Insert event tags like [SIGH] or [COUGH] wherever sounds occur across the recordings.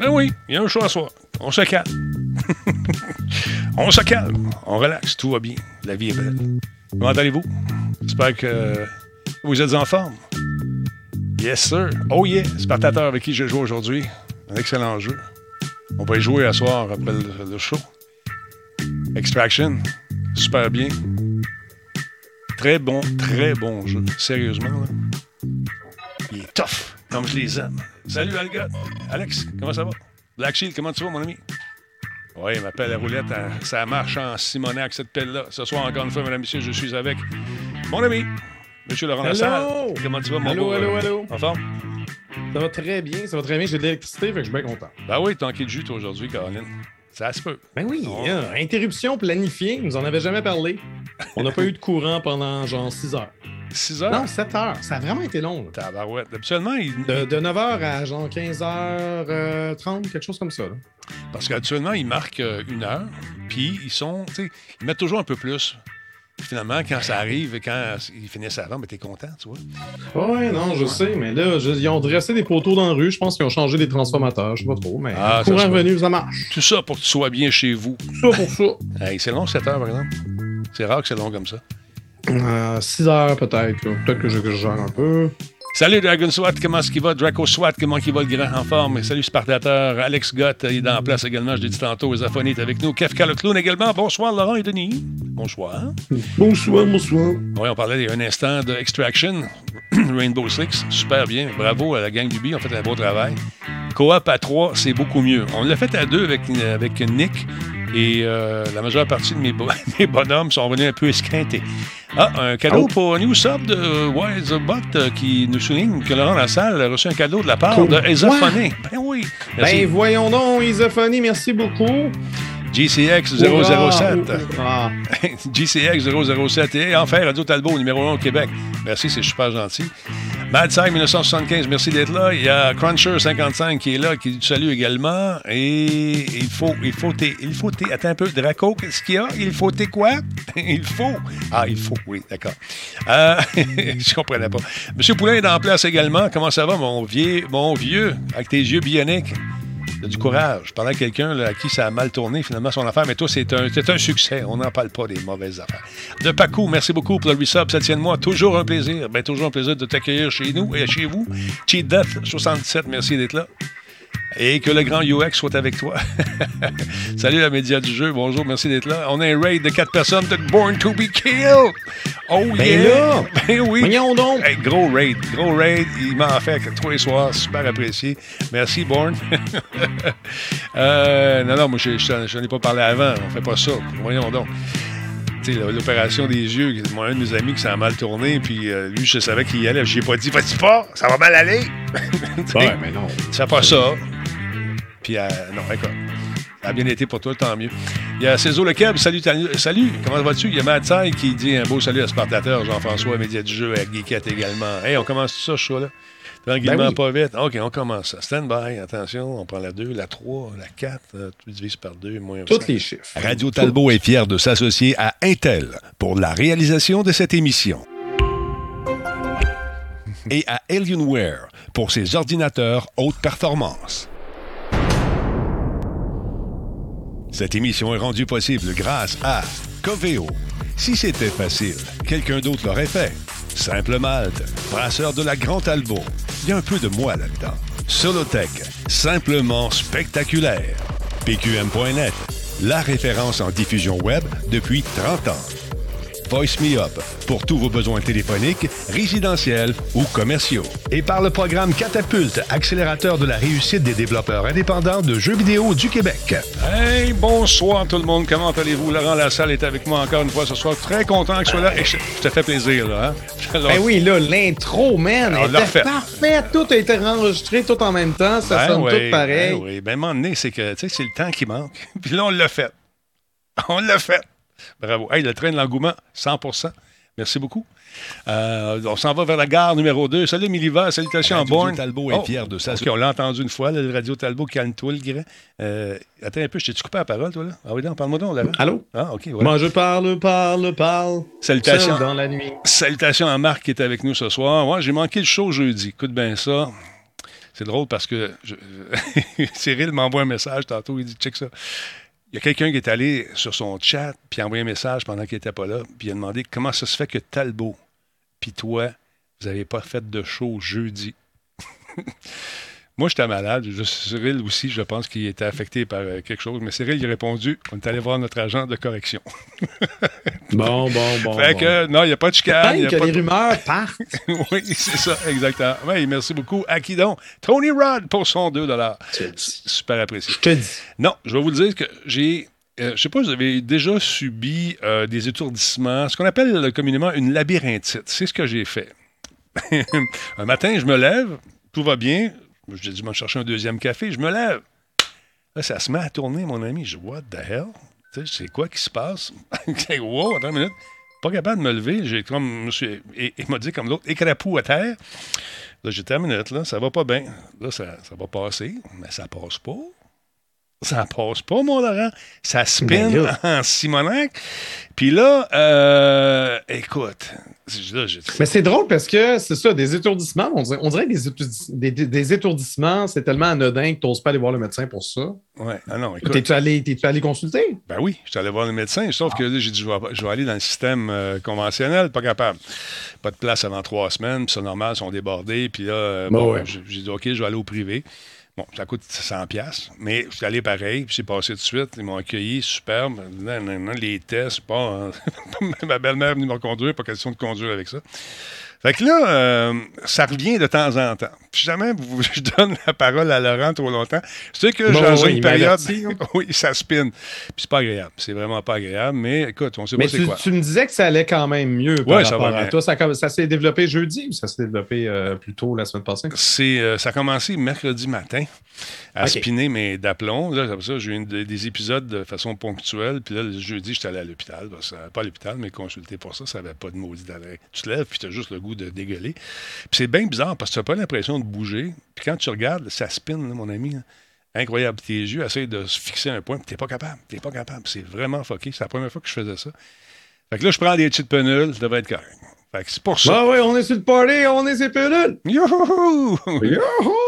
Ben oui, il y a un choix à soir. On se calme. [LAUGHS] on se calme. On relaxe. Tout va bien. La vie est belle. Comment allez-vous? J'espère que vous êtes en forme. Yes, sir. Oh yeah. Spartateur avec qui je joue aujourd'hui. Un excellent jeu. On va y jouer à soir après le, le show. Extraction. Super bien. Très bon, très bon jeu. Sérieusement, là. Il est tough, comme je les aime. Salut, Algot. Alex, comment ça va? Black Shield, comment tu vas, mon ami? Oui, il m'appelle la roulette. hein. Ça marche en Simonac, cette pelle-là. Ce soir, encore une fois, mesdames et messieurs, je suis avec mon ami, Monsieur Laurent! Lassalle. Comment tu vas, mon Allô, beau, allô, allô. En forme? Ça va très bien, ça va très bien. J'ai de l'électricité, fait que je suis bien content. Ben oui, tanké de jus, toi, aujourd'hui, Caroline. Ça se peut. Ben oui, hein, interruption planifiée, nous en avait jamais parlé. On n'a pas eu de courant pendant genre 6 heures. 6 heures? Non, 7 heures. Ça a vraiment été long. là. Tabarouette. Habituellement, il... De, 9h à genre 15h30, quelque chose comme ça. là. parce qu'habituellement, ils marquent euh, une heure, puis ils sont, tu sais, ils mettent toujours un peu plus. Puis Finalement, quand ça arrive et quand ils finissent avant, ben t'es content, tu vois. Ouais, non, je sais, mais là, je- ils ont dressé des poteaux dans la rue. Je pense qu'ils ont changé des transformateurs. Je sais pas trop, mais Ah, ça courant se revenu, ça marche. Tout ça pour que tu sois bien chez vous. Ça pour ça. Hey, c'est long, 7 heures, par exemple. C'est rare que c'est long comme ça. 6 heures peut-être. là. Peut-être que je que je gère un peu. Salut Dragon SWAT, comment est-ce qu'il va? Draco SWAT, comment il va le grand en forme? Salut Spartateur, Alex Gott, il est dans la place également, je l'ai dit tantôt, Zafoni est avec nous. Kefka le clown également. Bonsoir Laurent et Denis. Bonsoir. Bonsoir, bonsoir. Oui, on parlait il y a un instant de Extraction, [CLEARS THROAT] Rainbow Six, super bien. Bravo à la gang du B, on fait un beau travail. Coop à 3, c'est beaucoup mieux. On l'a fait à deux avec, avec Nick et euh, la majeure partie de mes, bo- [LAUGHS] mes bonhommes sont venus un peu esquintés. Ah, un cadeau Oh. pour New Sub de Wise Bot euh, qui nous souligne que Laurent Lassalle a reçu un cadeau de la part Cool. de Ezaphoné. Ben oui. Merci. Ben voyons donc, Isophonie, merci beaucoup. GCX 007. Ah, [LAUGHS] GCX 007 et enfin Radio Talbot, numéro 1 au Québec. Merci, c'est super gentil. Mad Side 1975, merci d'être là. Il y a Cruncher 55 qui est là, qui te salue également. Et il faut, il faut, il faut, attends un peu, Draco, qu'est-ce qu'il y a? Il faut, t'es quoi? [LAUGHS] Il faut. Ah, il faut, oui, d'accord. Euh, [LAUGHS] je comprenais pas. Monsieur Poulain est en place également. Comment ça va, mon vieux, mon vieux, avec tes yeux bioniques? Du courage. Je parlais à quelqu'un à qui ça a mal tourné, finalement, son affaire, mais toi, c'est un, un succès. On n'en parle pas des mauvaises affaires. De Paco, merci beaucoup pour le resub. Ça tient de moi. Toujours un plaisir. Ben, toujours un plaisir de t'accueillir chez nous et chez vous. Cheat Death 77, merci d'être là. Et que le grand UX soit avec toi. [LAUGHS] Salut la média du jeu. Bonjour, merci d'être là. On a un raid de quatre personnes de Born to be Killed. Oh Ben yeah! là! [LAUGHS] Ben oui! voyons donc. Hey, gros raid, gros raid. Il m'en fait les soirs, super apprécié. Merci, Born. [LAUGHS] Euh, non, non, moi, je je n'en ai pas parlé avant. On fait pas ça. Voyons donc. L'opération des yeux, moi, un de mes amis qui s'est mal tourné, puis euh, lui, je savais qu'il y allait. Je lui ai pas dit, vas-y pas, ça va mal aller. [LAUGHS] Ouais, mais non. tu fais pas ça. Puis, euh, non, écoute. Ça a bien été pour toi, tant mieux. Il y a Cézo Le Keb, salut, salut, comment vas-tu? Il y a Matt Sai qui dit un beau salut à Spartateur, Jean-François, média du jeu, à Geekette également. Hey, on commence tout ça, ce show-là? Tranquillement, Ben oui. pas vite. OK, on commence. Stand by, attention, on prend la 2, la 3, la 4, euh, tu divises par 2, moins Tous les chiffres. Radio Talbot est fier de s'associer à Intel pour la réalisation de cette émission. Et à Alienware pour ses ordinateurs haute performance. Cette émission est rendue possible grâce à Coveo. Si c'était facile, quelqu'un d'autre l'aurait fait. Simple Malte, brasseur de la Grand Talbot. Il y a un peu de moi là-dedans. Solotech, simplement spectaculaire. PQM.net, la référence en diffusion web depuis 30 ans. Voice Me Up pour tous vos besoins téléphoniques, résidentiels ou commerciaux. Et par le programme Catapulte, accélérateur de la réussite des développeurs indépendants de jeux vidéo du Québec. Hey, bonsoir tout le monde. Comment allez-vous? Laurent Lassalle est avec moi encore une fois ce soir. Très content que tu sois là. Et je, je te fais plaisir, là. Hein? [LAUGHS] Alors, Ben oui, là, l'intro, man, l'a était refait. parfaite. Tout a été enregistré tout en même temps. Ça ben sonne oui, tout pareil. Ben oui, ben à un moment donné, c'est que, tu sais, c'est le temps qui manque. [LAUGHS] Puis là, on l'a fait. On l'a fait. Bravo. Hey, le train de l'engouement, 100% Merci beaucoup. Euh, on s'en va vers la gare numéro 2. Salut, Miliva. Salutations en Radio borne. Talbot est fier de ça. OK, on l'a entendu une fois, là, le Radio Talbot, calme-toi, le grand. Euh, attends un peu, je t'ai-tu coupé la parole, toi, là? Ah oui, non, parle-moi donc, là. Allô? Ah, OK, ouais. Moi, je parle, parle, parle. Salutations. Seul dans la nuit. Salutations à Marc qui est avec nous ce soir. Ouais, j'ai manqué le show jeudi. Écoute bien ça. C'est drôle parce que [LAUGHS] Cyril m'envoie un message tantôt, il dit check ça. Il y a quelqu'un qui est allé sur son chat, puis a envoyé un message pendant qu'il n'était pas là, puis il a demandé comment ça se fait que Talbot, puis toi, vous n'avez pas fait de show jeudi? [LAUGHS] Moi, j'étais malade. Cyril aussi, je pense qu'il était affecté par euh, quelque chose. Mais Cyril, il a répondu on est allé voir notre agent de correction. [LAUGHS] bon, bon, bon. Fait que, non, il n'y a pas de chicane. Il que les rumeurs [LAUGHS] partent. oui, c'est ça, exactement. Oui, merci beaucoup. À qui donc? Tony Rod pour son 2 Super apprécié. Je te dis. Non, je vais vous le dire que j'ai euh, je ne sais pas, vous avez déjà subi euh, des étourdissements, ce qu'on appelle communément une labyrinthite. C'est ce que j'ai fait. [LAUGHS] un matin, je me lève, tout va bien, j'ai dû me chercher un deuxième café. Je me lève. Là, ça se met à tourner, mon ami. Je dis, what the hell? C'est quoi qui se passe? [LAUGHS] wow, attends une minute. Pas capable de me lever. J'ai il m'a dit comme l'autre, écrapou à terre. Là, j'ai minute, là, ça va pas bien. Là, ça, ça va passer, mais ça passe pas. Ça passe pas, mon Laurent. Ça spin ben en Simonac. Puis là, euh, écoute. Mais c'est drôle parce que c'est ça, des étourdissements. On dirait, on dirait des, des, étourdissements, c'est tellement anodin que tu n'oses pas aller voir le médecin pour ça. Oui, ah non, écoute. T'es-tu allé, allé, consulter? Ben oui, je suis allé voir le médecin, sauf que j'ai dit, je vais, aller dans le système euh, conventionnel, pas capable. Pas de place avant trois semaines, puis c'est normal, ils sont débordés. Puis là, euh, ben bon, j'ai dit, OK, je vais aller au privé. Ça coûte 100 pièces, mais je suis allé pareil, puis c'est passé tout de suite. Ils m'ont accueilli, superbe. les tests, pas. [LAUGHS] ma belle-mère venue me conduire, pas question de conduire avec ça. Fait que là, euh, ça revient de temps en temps. Puis jamais [LAUGHS] je donne la parole à Laurent trop longtemps. C'est que j'ai dans une période. [LAUGHS] oui, ça spin. Puis c'est pas agréable. C'est vraiment pas agréable. Mais écoute, on sait pas c'est quoi. Tu me disais que ça allait quand même mieux. Oui, ça va bien. Toi, ça, ça s'est développé jeudi ou ça s'est développé euh, plus tôt la semaine passée? C'est, euh, ça a commencé mercredi matin à spinner mes d'aplomb. Là, comme ça, j'ai eu des épisodes de façon ponctuelle. Puis là, le jeudi, j'étais allé à l'hôpital. pas à l'hôpital, mais consulté pour ça. Ça n'avait pas de maudit d'arrêt. Tu te lèves, puis tu as juste le goût de dégueuler. Puis c'est bien bizarre parce que tu n'as pas l'impression de bouger. Puis quand tu regardes, ça spin, mon ami. Incroyable. Tes yeux essayent de se fixer un point, puis t'es pas capable. T'es pas capable. C'est vraiment fucké. C'est la première fois que je faisais ça. Fait que là, je prends des petites penules, ça devrait être correct. Fait que c'est pour ça. Ah oui, on est sur le party, on est sur penules. Youhou! Il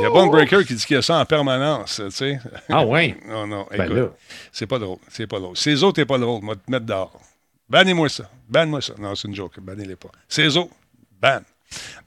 y a Bon Breaker qui dit qu'il y a ça en permanence, tu sais. Ah oui? [LAUGHS] non, non, ben écoute. c'est pas drôle. C'est pas drôle. Ces autres, t'es pas drôle. Moi, te mettre dehors. Bannez-moi ça. Banne-moi ça. Non, c'est une joke. Bannez-les pas. Ces autres, ban.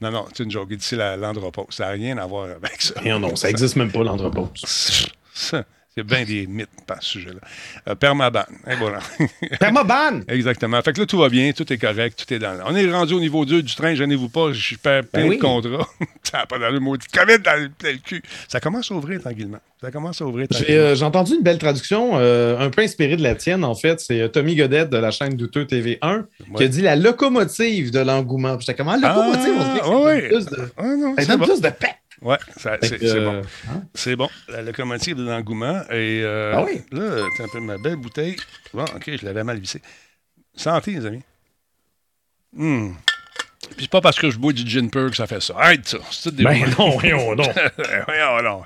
Non, non, c'est une joke. Il dit l'andropause. Ça n'a rien à voir avec ça. Non, non, ça n'existe même pas, l'andropause. [LAUGHS] Il y a bien des mythes par ce sujet-là. Euh, permaban. Voilà. [LAUGHS] permaban! Exactement. Fait que là, tout va bien, tout est correct, tout est dans On est rendu au niveau 2 du train, gênez-vous pas, je suis plein ben de contrats. [LAUGHS] ça n'a pas dans le maudit COVID dans le, dans le, cul. Ça commence à ouvrir tranquillement. Ça commence à ouvrir tranquillement. J'ai euh, entendu une belle traduction, euh, un peu inspirée de la tienne, en fait. C'est Tommy Godette de la chaîne Douteux TV1 qui a dit la locomotive de l'engouement. J'étais comme, ah, locomotive, on dirait que ah, oui. plus de, ah, non, ça donne plus de paix. Oui, c'est bon. Hein? C'est bon. La locomotive de l'engouement. Et euh, ah oui? là, un peu ma belle bouteille. Bon, OK, je l'avais mal vissée. Santé, les amis. Hum. Puis c'est pas parce que je bois du gin pur que ça fait ça. Arrête ça. C'est des ben non, voyons non. [LAUGHS] voyons non.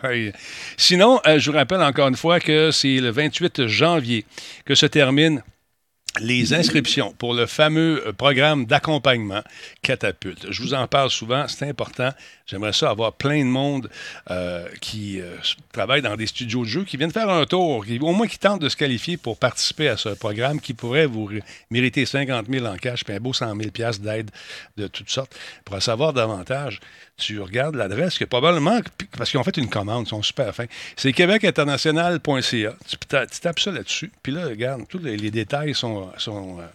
Sinon, euh, je vous rappelle encore une fois que c'est le 28 janvier que se termine les inscriptions pour le fameux euh, programme d'accompagnement Catapulte. Je vous en parle souvent, c'est important. J'aimerais ça avoir plein de monde euh, qui euh, travaille dans des studios de jeux, qui viennent faire un tour, qui, au moins qui tentent de se qualifier pour participer à ce programme qui pourrait vous mériter 50 000 en cash puis un beau 100 000 d'aide de toutes sortes. Pour en savoir davantage, tu regardes l'adresse, que probablement, parce qu'ils ont fait une commande, ils sont super fins. C'est québecinternational.ca. Tu, tapes ça là-dessus, puis là, regarde, tous les, détails sont, sont euh,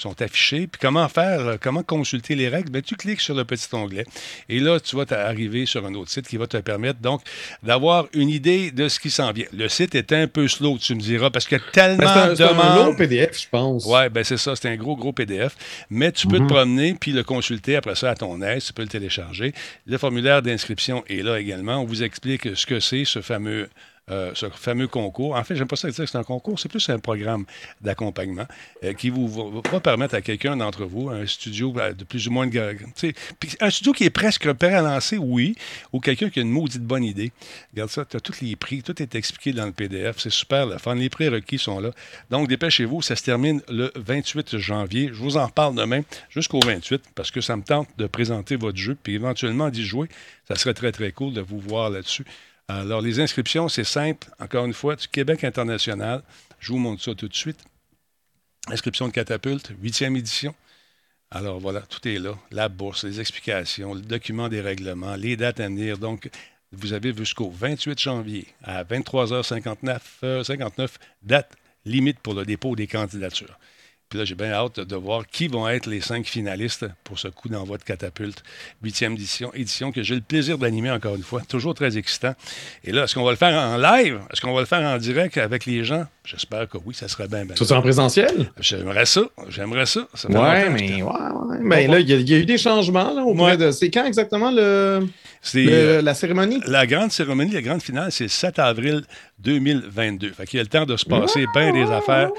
sont affichés. Puis comment faire, euh, comment consulter les règles? Bien, tu cliques sur le petit onglet et là, tu vas arriver sur un autre site qui va te permettre donc d'avoir une idée de ce qui s'en vient. Le site est un peu slow, tu me diras, parce qu'il y a tellement de demandes. C'est un long PDF, je pense. Oui, ben c'est ça, c'est un gros, gros PDF. Mais tu peux te mhm. promener puis le consulter après ça à ton aise, tu peux le télécharger. Le formulaire d'inscription est là également. On vous explique ce que c'est, ce fameux euh, ce fameux concours. En fait, j'aime pas ça dire que c'est un concours, c'est plus un programme d'accompagnement euh, qui vous va, permettre à quelqu'un d'entre vous, un studio euh, de plus ou moins de. Un studio qui est presque prêt à lancer, oui, ou quelqu'un qui a une maudite bonne idée. Regarde ça, tu as tous les prix, tout est expliqué dans le PDF, c'est super. Les prix requis sont là. Donc, dépêchez-vous, ça se termine le 28 janvier. Je vous en reparle demain jusqu'au 28 parce que ça me tente de présenter votre jeu, puis éventuellement d'y jouer. Ça serait très, très cool de vous voir là-dessus. Alors, les inscriptions, c'est simple. Encore une fois, du Québec international. Je vous montre ça tout de suite. Inscription de catapulte, huitième édition. Alors voilà, tout est là. La bourse, les explications, le document des règlements, les dates à venir. Donc, vous avez jusqu'au 28 janvier à 23h59, 59, euh, date limite pour le dépôt des candidatures. Puis là, j'ai bien hâte de voir qui vont être les cinq finalistes pour ce coup d'envoi de catapulte. Huitième édition, édition que j'ai le plaisir d'animer encore une fois. Toujours très excitant. Et là, est-ce qu'on va le faire en live? Est-ce qu'on va le faire en direct avec les gens? J'espère que oui, ça serait bien. bien. Tout en présentiel? J'aimerais ça. J'aimerais ça. ça ouais, mais, ouais, ouais. mais là, il y, a eu des changements là, auprès de. C'est quand exactement le. Euh, la cérémonie? La grande cérémonie, la grande finale, c'est le 7 avril 2022. Fait qu'il y a le temps de se passer bien des affaires.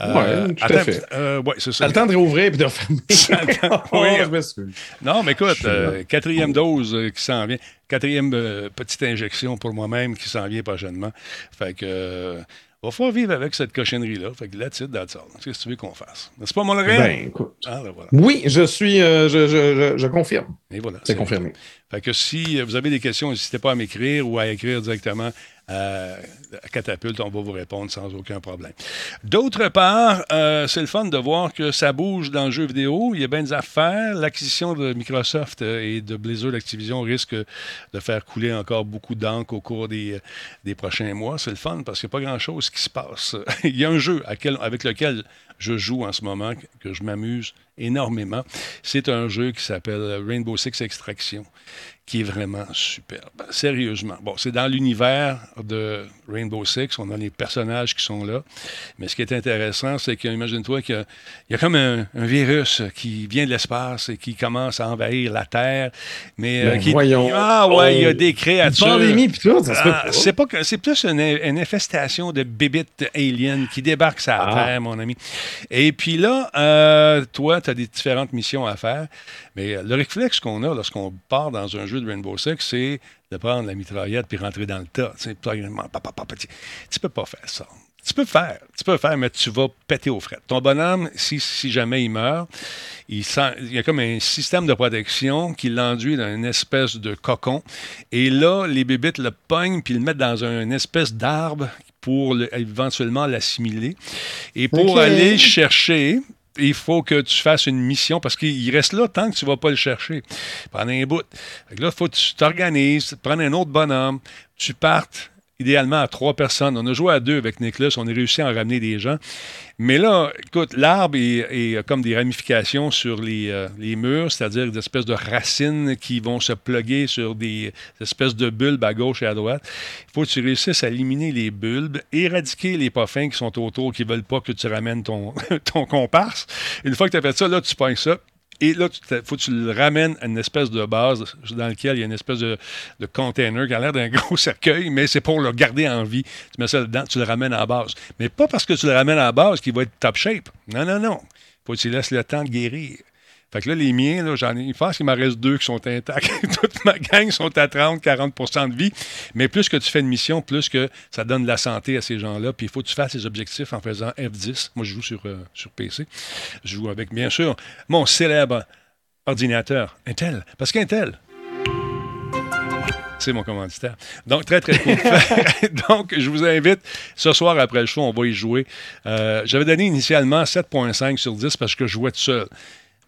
Euh, oui, tout à fait. Euh, ouais, c'est ça. le temps de réouvrir et de refermer. [LAUGHS] [LAUGHS] oui, je m'excuse. Non, mais écoute, quatrième dose qui s'en vient. Quatrième petite injection pour moi-même qui s'en vient prochainement. Fait que va falloir vivre avec cette cochonnerie-là. Fait que là, that's that's Qu'est-ce que tu veux qu'on fasse? C'est pas mon rêve? Ben, écoute. Ah, ben, voilà. Oui, je suis, euh, je, je, je, confirme. Et voilà. C'est confirmé. Que si vous avez des questions, n'hésitez pas à m'écrire ou à écrire directement à Catapulte, on va vous répondre sans aucun problème. D'autre part, euh, c'est le fun de voir que ça bouge dans le jeu vidéo. Il y a bien des affaires. L'acquisition de Microsoft euh, et de Blizzard Activision risque de faire couler encore beaucoup d'encre au cours des, des prochains mois. C'est le fun parce qu'il n'y a pas grand-chose qui se passe. [LAUGHS] Il y a un jeu avec lequel je joue en ce moment, que je m'amuse énormément. C'est un jeu qui s'appelle Rainbow Six Extraction qui est vraiment superbe. Sérieusement. Bon, c'est dans l'univers de Rainbow Six. On a les personnages qui sont là. Mais ce qui est intéressant, c'est qu'imagine-toi qu'il y, a comme un, virus qui vient de l'espace et qui commence à envahir la Terre. Mais euh, ben, voyons. Ah ouais, il y a des créatures. Pandémie, puis tout, ça se ah, C'est pas que c'est plus une, infestation de bébites aliens qui débarquent sur la ah. Terre, mon ami. Et puis là, euh, toi, tu as des différentes missions à faire. Mais le réflexe qu'on a lorsqu'on part dans un jeu de Rainbow Six, c'est de prendre la mitraillette puis rentrer dans le tas. Tu ne peux pas faire ça. Tu peux faire, tu peux faire, mais tu vas péter aux frais. Ton bonhomme, si, si jamais il meurt, il, sent, il y a comme un système de protection qui l'enduit dans une espèce de cocon. Et là, les bébites le pognent puis le mettent dans une espèce d'arbre pour éventuellement l'assimiler. Et pour aller chercher, il faut que tu fasses une mission parce qu'il reste là tant que tu ne vas pas le chercher pendant un bout. là, il faut que tu t'organises, prendre un autre bonhomme, tu partes idéalement à trois personnes. On a joué à deux avec Nicolas, on a réussi à en ramener des gens. Mais là, écoute, l'arbre est, comme des ramifications sur les, euh, les murs, c'est-à-dire des espèces de racines qui vont se pluguer sur des, espèces de bulbes à gauche et à droite. Il faut que tu réussisses à éliminer les bulbes, éradiquer les poffins qui sont autour, qui ne veulent pas que tu ramènes ton, [LAUGHS] ton comparse. Une fois que tu as fait ça, là, tu pognes ça, et là, il faut que tu le ramènes à une espèce de base dans laquelle il y a une espèce de, container qui a l'air d'un [LAUGHS] gros cercueil, mais c'est pour le garder en vie. Tu mets ça dedans, tu le ramènes à la base. Mais pas parce que tu le ramènes à la base qu'il va être top shape. Non, non, non. Il faut que tu laisses le temps de guérir. Fait que là, les miens, là, j'en ai, je pense qu'il m'en reste deux qui sont intacts. [LAUGHS] Toute ma gang sont à 30-40% de vie. Mais plus que tu fais une mission, plus que ça donne de la santé à ces gens-là. Puis il faut que tu fasses les objectifs en faisant F10. Moi, je joue sur, euh, sur PC. Je joue avec, bien sûr, mon célèbre ordinateur Intel. Parce qu'Intel, c'est mon commanditaire. Donc, très, très cool. [LAUGHS] [LAUGHS] Donc, je vous invite, ce soir après le show, on va y jouer. Euh, j'avais donné initialement 7.5 sur 10 parce que je jouais tout seul.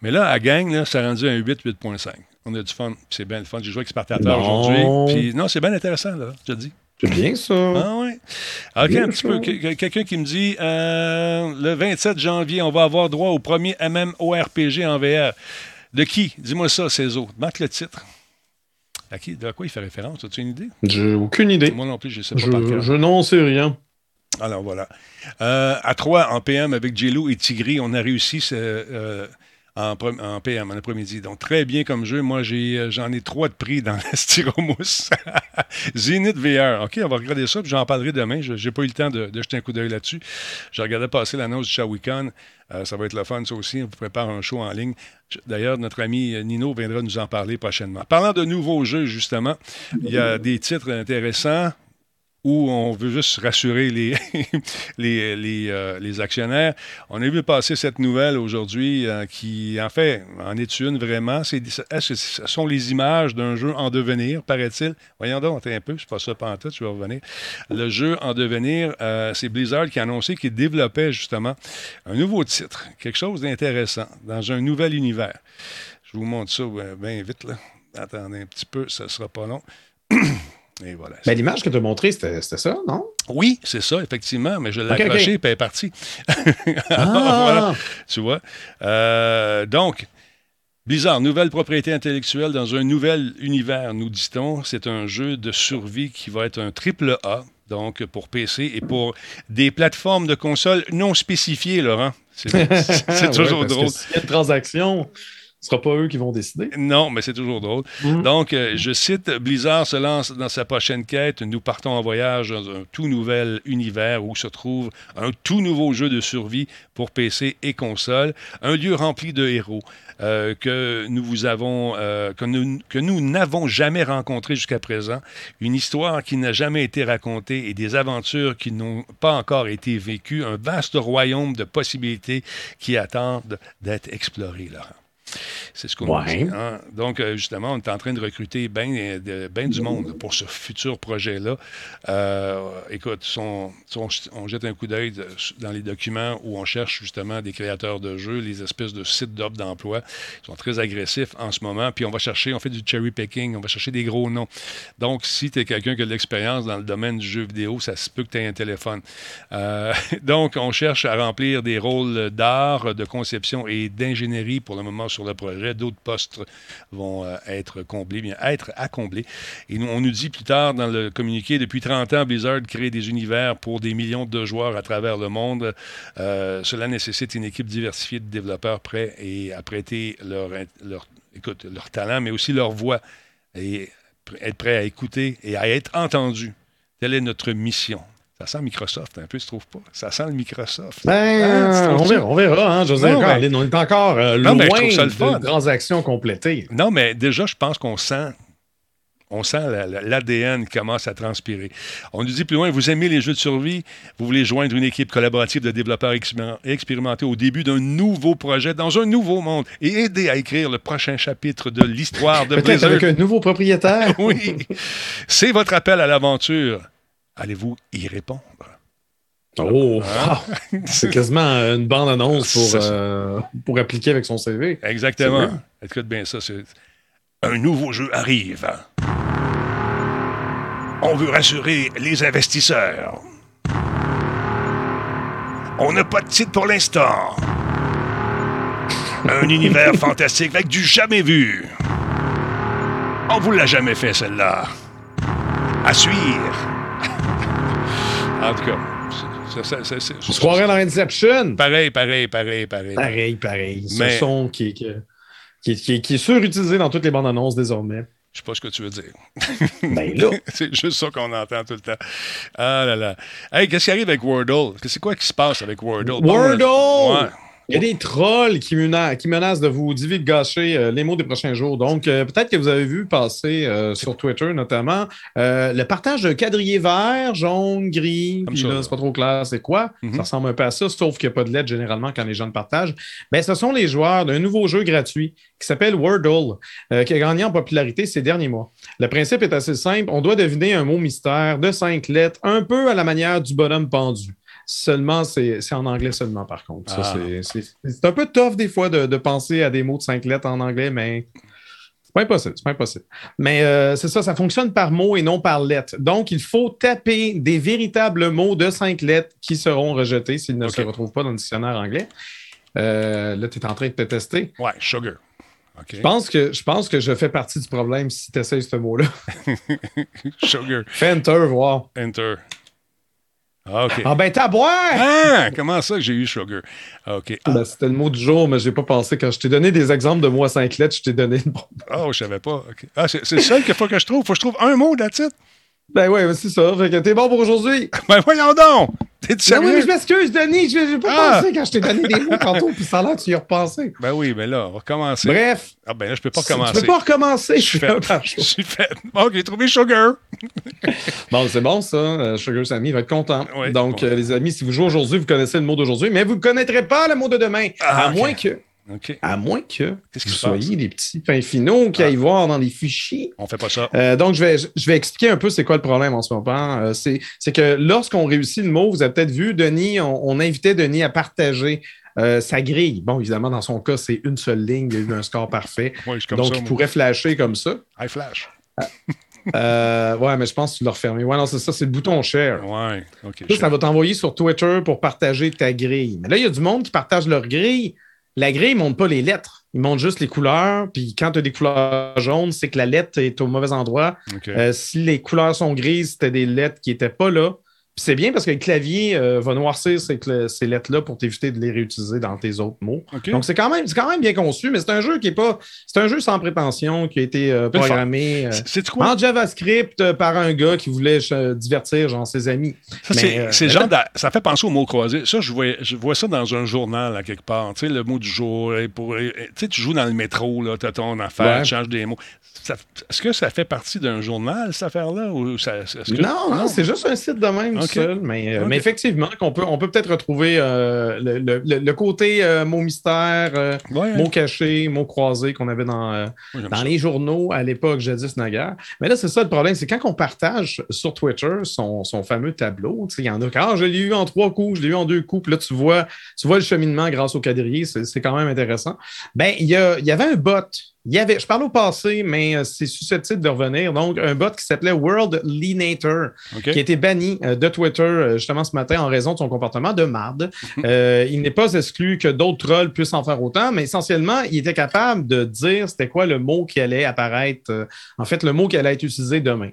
Mais là, à gang, là, ça a rendu un 8, 8.5. On a du fun. C'est bien le fun. J'ai joué avec Spartateur aujourd'hui. Puis non, c'est bien intéressant, là, je te dis. C'est bien ça. Ah oui. OK, un petit peu. Quelqu'un qui me dit euh, le 27 janvier, on va avoir droit au premier MMORPG en VR. De qui? Dis-moi ça, Cézo. Marque le titre. À qui? De quoi il fait référence? As-tu une idée? J'ai aucune idée. Moi non plus, je ne sais pas. Je, je n'en sais rien. Alors voilà. Euh, à 3 en PM avec Jello et Tigri, on a réussi ce, euh, en, en PM, en après-midi. Donc, très bien comme jeu. Moi, euh, j'en ai, trois de prix dans [LAUGHS] la styromousse. [LAUGHS] Zenith VR. OK, on va regarder ça, puis j'en parlerai demain. Je n'ai pas eu le temps de, jeter un coup d'œil là-dessus. J'ai regardé passer l'annonce du Shawicon. Euh, ça va être le fun, ça aussi. On vous prépare un show en ligne. D'ailleurs, notre ami euh, Nino viendra nous en parler prochainement. Parlant de nouveaux jeux, justement, il y a des titres intéressants où on veut juste rassurer [LAUGHS] les, les, euh, les, actionnaires. On a vu passer cette nouvelle aujourd'hui euh, qui, en fait, en est une vraiment. C'est, ce sont les images d'un jeu en devenir, paraît-il? Voyons donc, un peu, je pas ça pantoute, tu vas revenir. Le jeu en devenir, euh, c'est Blizzard qui a annoncé qu'il développait justement un nouveau titre, quelque chose d'intéressant, dans un nouvel univers. Je vous montre ça bien vite, là. Attendez un petit peu, ça ne sera pas long. [CLEARS THROAT] Ben, l'image que tu as montrée, c'était ça, non? Oui, c'est ça, effectivement, mais je l'ai accroché et elle est partie. ah. [LAUGHS] tu vois. Euh, donc, Blizzard, nouvelle propriété intellectuelle dans un nouvel univers, nous dit-on. C'est un jeu de survie qui va être un triple A, donc pour PC et pour des plateformes de consoles non spécifiées, Laurent. C'est [LAUGHS] toujours drôle. C'est une transaction. Ce sera pas eux qui vont décider. Non, mais c'est toujours drôle. Mhm. Donc, euh, je cite, Blizzard se lance dans sa prochaine quête. Nous partons en voyage dans un tout nouvel univers où se trouve un tout nouveau jeu de survie pour PC et console. Un lieu rempli de héros. Euh, que nous vous avons, euh, que nous que nous n'avons jamais rencontré jusqu'à présent, une histoire qui n'a jamais été racontée et des aventures qui n'ont pas encore été vécues, un vaste royaume de possibilités qui attendent d'être exploré, Laurent. C'est ce qu'on dit. Hein. Donc, euh, justement, on est en train de recruter bien ben du monde pour ce futur projet-là. Euh, écoute, on, jette un coup d'œil dans les documents où on cherche justement des créateurs de jeux, les espèces de sites d'offres d'emploi. Ils sont très agressifs en ce moment. Puis on va chercher, on fait du cherry picking, on va chercher des gros noms. Donc, si tu es quelqu'un qui a de l'expérience dans le domaine du jeu vidéo, ça se peut que tu aies un téléphone. Euh, [LAUGHS] donc, on cherche à remplir des rôles d'art, de conception et d'ingénierie pour le moment sur le projet. D'autres postes vont euh, être comblés, bien être combler. Et on nous dit plus tard dans le communiqué, depuis 30 ans, Blizzard crée des univers pour des millions de joueurs à travers le monde. Euh, cela nécessite une équipe diversifiée de développeurs prêts et à prêter leur, leur, écoute, leur talent, mais aussi leur voix et être prêt à écouter et à être entendu. Telle est notre mission. Ça sent Microsoft un peu, tu trouves pas? Ça sent le Microsoft. Ben, hein, on, verra, on verra, hein, José. on est encore euh, loin de transactions complétées. Non, mais déjà, je pense qu'on sent on sent l'ADN qui commence à transpirer. On nous dit plus loin, vous aimez les jeux de survie, vous voulez joindre une équipe collaborative de développeurs expérimentés au début d'un nouveau projet dans un nouveau monde et aider à écrire le prochain chapitre de l'histoire de Blizzard? avec un nouveau propriétaire. [LAUGHS] oui. C'est votre appel à l'aventure. Allez-vous y répondre? Oh, hein? c'est quasiment une bande-annonce pour, euh, pour appliquer avec son CV. Exactement. Écoute bien ça. Un nouveau jeu arrive. On veut rassurer les investisseurs. On n'a pas de titre pour l'instant. Un univers [LAUGHS] fantastique avec du jamais vu. On vous l'a jamais fait, celle-là. À suivre. En tout cas, ça, On se croirait dans Inception. Pareil, pareil, pareil, pareil. Pareil, pareil. Ce son qui, qui, qui, qui, est surutilisé dans toutes les bandes annonces désormais. Je sais pas ce que tu veux dire. Ben là. [LAUGHS] c'est juste ça qu'on entend tout le temps. Ah là là. Hey, qu'est-ce qui arrive avec Wordle? C'est quoi qui se passe avec Wordle? Wordle! Ouais. Il y a des trolls qui, menacent de vous divulgacher euh, les mots des prochains jours. Donc, euh, peut-être que vous avez vu passer euh, sur Twitter notamment le partage de quadrillés verts, jaune, gris, puis là, c'est pas trop clair c'est quoi. Mhm. Ça ressemble un peu à ça, sauf qu'il n'y a pas de lettres généralement quand les gens partagent. Ben, ce sont les joueurs d'un nouveau jeu gratuit qui s'appelle Wordle, qui a gagné en popularité ces derniers mois. Le principe est assez simple. On doit deviner un mot mystère de cinq lettres, un peu à la manière du bonhomme pendu. Seulement, c'est en anglais seulement, par contre. Ah. C'est un peu tough des fois de, penser à des mots de cinq lettres en anglais, mais c'est pas impossible. C'est pas impossible. Mais euh, c'est ça, ça fonctionne par mots et non par lettres. Donc, il faut taper des véritables mots de cinq lettres qui seront rejetés s'ils ne se retrouvent pas dans le dictionnaire anglais. Euh, là, tu es en train de te tester. Ouais, sugar. Je, pense que, je pense que je fais partie du problème si tu essayes ce mot-là. [LAUGHS] sugar. Fais Enter, voir. Enter. Ah, OK. Ah ben, t'as à boire! Ah, comment ça que j'ai eu sugar? Ah, OK. Ah, Ben, C'était le mot du jour, mais j'ai pas pensé. Quand je t'ai donné des exemples de mots à 5 lettres, je t'ai donné le bon. oh, je savais pas. OK. Ah, c'est c'est le seul qu'il faut que je trouve. Faut que je trouve un mot là-dessus. Ben ouais, c'est ça. Fait que t'es bon pour aujourd'hui. [LAUGHS] Ben voyons donc! T'es-tu Ben oui, mais sérieux? je m'excuse, Denis. J'ai j'ai pas Ah. pensé quand je t'ai donné des mots tantôt, puis ça a l'air que tu y as repensé. Ben oui, mais là, on va recommencer. Bref, Ah ben là, je peux pas recommencer. peux pas recommencer. Je Je suis fait. Je suis [LAUGHS] fait. Bon, j'ai trouvé sugar. [LAUGHS] Bon, c'est bon, ça. Euh, Sugar Sammy va être content. Donc, bon. euh, les amis, si vous jouez aujourd'hui, vous connaissez le mot d'aujourd'hui, mais vous ne connaîtrez pas le mot de demain. Ah, à moins que, À moins que Qu'est-ce vous soyez des petits fins finaux qui Ah. aillent voir dans les fichiers. On fait pas ça. Euh, donc, je vais, je vais expliquer un peu c'est quoi le problème en ce moment. Euh, c'est c'est que lorsqu'on réussit le mot, vous avez peut-être vu, Denis, on, on invitait Denis à partager euh, sa grille. Bon, évidemment, dans son cas, c'est une seule ligne, il y a eu un score parfait. [LAUGHS] Comme donc, ça. il moi. pourrait flasher comme ça. High flash. Euh, ouais, mais je pense que tu l'as refermé. Ouais, non, c'est ça, c'est le bouton share. Ouais. OK. Ça, ça va t'envoyer sur Twitter pour partager ta grille. Mais là, il y a du monde qui partage leur grille. La grille ne montre pas les lettres. Il montre juste les couleurs. Puis quand tu as des couleurs jaunes, c'est que la lettre est au mauvais endroit. Euh, si les couleurs sont grises, c'était des lettres qui n'étaient pas là. C'est bien parce que le clavier euh, va noircir ces, lettres-là pour t'éviter de les réutiliser dans tes autres mots. Donc c'est quand même, quand même bien conçu, mais c'est un jeu qui est pas. C'est un jeu sans prétention qui a été euh, programmé. euh, quoi? en JavaScript par un gars qui voulait divertir genre ses amis. Ça, Mais, genre ça fait penser au mot croisé. Ça, je vois, je vois ça dans un journal, à quelque part. Tu sais, le mot du jour. pour- Tu sais, tu joues dans le métro, là, tu as ton affaire, Ouais. tu changes des mots. Est-ce que ça fait partie d'un journal, cette affaire-là? Ou ça, est-ce que- Non, non, c'est juste un site de même Ok. seul. Mais, euh, mais effectivement, qu'on peut, on peut peut-être retrouver euh, le, le- le- le côté euh, mot mystère, euh, Ouais, mot caché, mot croisé qu'on avait dans, dans les journaux à l'époque, jadis naguère. Mais là, c'est ça le problème, c'est quand on partage sur Twitter son, son fameux tableau, il y en a qui, ah, je l'ai eu en trois coups, je l'ai eu en deux coups, puis là, tu vois, tu vois le cheminement grâce au quadrillé, c'est quand même intéressant. Ben, il y, y avait un bot. Il y avait, je parle au passé, mais euh, c'est susceptible de revenir. Donc, un bot qui s'appelait World Leanator, qui a été banni euh, de Twitter euh, justement ce matin en raison de son comportement de marde. Euh, il n'est pas exclu que d'autres trolls puissent en faire autant, mais essentiellement, il était capable de dire c'était quoi le mot qui allait apparaître, en fait, le mot qui allait être utilisé demain.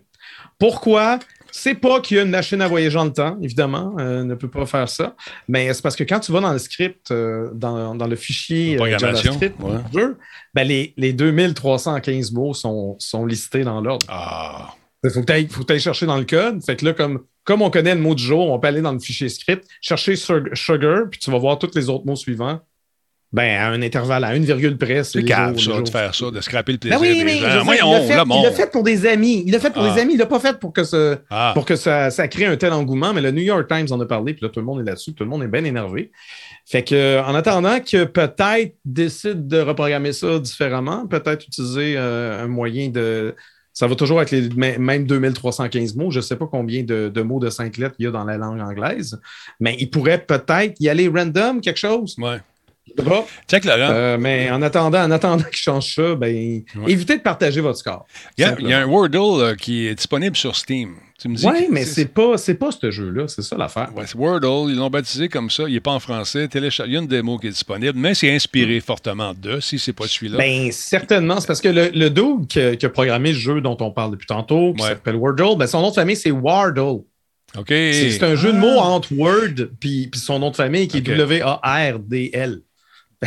Pourquoi? C'est pas qu'il y a une machine à voyager dans le temps, évidemment, euh, ne peut pas faire ça. Mais c'est parce que quand tu vas dans le script, euh, dans, dans le fichier La euh, JavaScript ouais. du jeu, ben les, les 2315 mots sont, sont listés dans l'ordre. Ah. Il faut que tu ailles, chercher dans le code. Fait que là, comme, comme on connaît le mot du jour, on peut aller dans le fichier script, chercher sugar, puis tu vas voir tous les autres mots suivants. Ben, à un intervalle, à une virgule près. C'est jours- ça, de faire ça, de scraper le plaisir Ben oui, des mais gens. Voyons, il l'a fait, le il monde. l'a fait pour des amis. Il l'a fait pour Ah. des amis. Il l'a pas fait pour que, ce, Ah. pour que ça, ça crée un tel engouement. Mais le New York Times en a parlé, puis là, tout le monde est là-dessus. Tout le monde est bien énervé. Fait que, euh, en attendant que peut-être décide de reprogrammer ça différemment, peut-être utiliser euh, un moyen de. Ça va toujours être les mê- même 2315 mots. Je ne sais pas combien de, de mots de cinq lettres il y a dans la langue anglaise, mais il pourrait peut-être y aller random, quelque chose. Ouais. Pas? Check, Laurent. Euh, mais en attendant, en attendant qu'il change ça, ben, évitez de partager votre score. Il y, a, il y a un Wordle euh, qui est disponible sur Steam. Tu me dis Oui, mais c'est pas, c'est pas ce jeu-là, c'est ça l'affaire. Ouais, c'est Wordle, ils l'ont baptisé comme ça. Il n'est pas en français. Télécha- Il y a une démo qui est disponible, mais c'est inspiré fortement de, si c'est pas celui-là. Ben, certainement. C'est parce que le, le dude qui a, qui a programmé le jeu dont on parle depuis tantôt, qui Ouais. s'appelle Wordle, ben, son nom de famille, c'est Wardle. OK. C'est un jeu de mots entre Word puis puis son nom de famille qui est. W-A-R-D-L.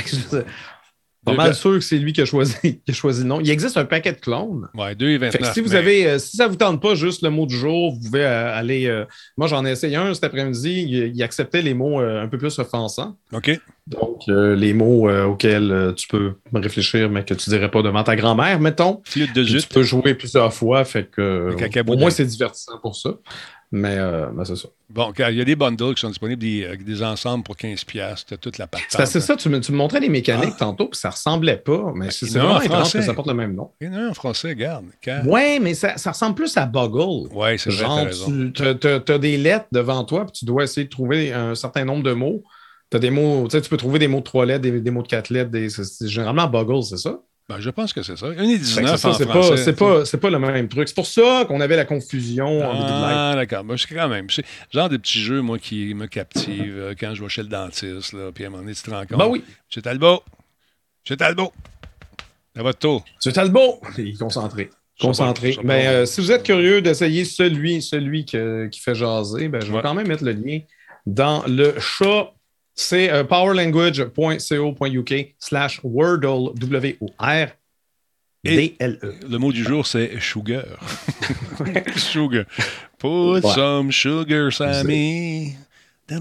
Je suis pas mal sûr que c'est lui qui a, choisi, [LAUGHS] qui a choisi le nom. Il existe un paquet de clones. Ouais, 2 et 29. Fait que si vous mais- avez, euh, si ça vous tente pas juste le mot du jour, vous pouvez euh, aller. euh, moi, j'en ai essayé un cet après-midi. Il, il acceptait les mots euh, un peu plus offensants. OK. Donc, euh, les mots euh, auxquels euh, tu peux réfléchir, mais que tu dirais pas devant ta grand-mère, mettons. Flûte de Tu peux jouer plusieurs fois, fait que euh, au moins c'est divertissant pour ça. Mais, euh, mais c'est ça. Bon, car il y a des bundles qui sont disponibles, des, euh, des ensembles pour 15$. piastres, T'as toute la patente. C'est que c'est ça, tu me, tu me montrais les mécaniques Ah. tantôt, puis ça ressemblait pas. Mais c'est y c'est vraiment en étrange français. que ça porte le même nom. Il y en a un en français, regarde. Quand... Ouais, mais ça, ça ressemble plus à Boggle. Ouais, c'est vrai, tu as, des lettres devant toi, puis tu dois essayer de trouver un certain nombre de mots. Tu as des mots, tu tu peux trouver des mots de trois lettres, des, des mots de quatre lettres. des- généralement Boggle, c'est ça? Ben, je pense que c'est ça. Il y en a Fait que 19 c'est ça, en c'est français. pas, c'est pas, c'est pas le même truc. C'est pour ça qu'on avait la confusion en. Ah, d'accord. Ben, c'est quand même. C'est genre des petits jeux, moi, qui me captivent euh, quand je vais chez le dentiste. Là, puis à un moment donné, tu te rends compte. Ben oui. Monsieur Talbot. Monsieur Talbot. À votre tour. C'est Talbot! Il est concentré. concentré. Mais si vous êtes curieux d'essayer celui, celui qui fait jaser, ben, je vais quand même mettre le lien dans le chat. C'est powerlanguage.co.uk slash Wordle, W-O-R. D-L-E. Le mot du jour, c'est sugar. [LAUGHS] [LAUGHS] sugar. Put some sugar, Sammy. En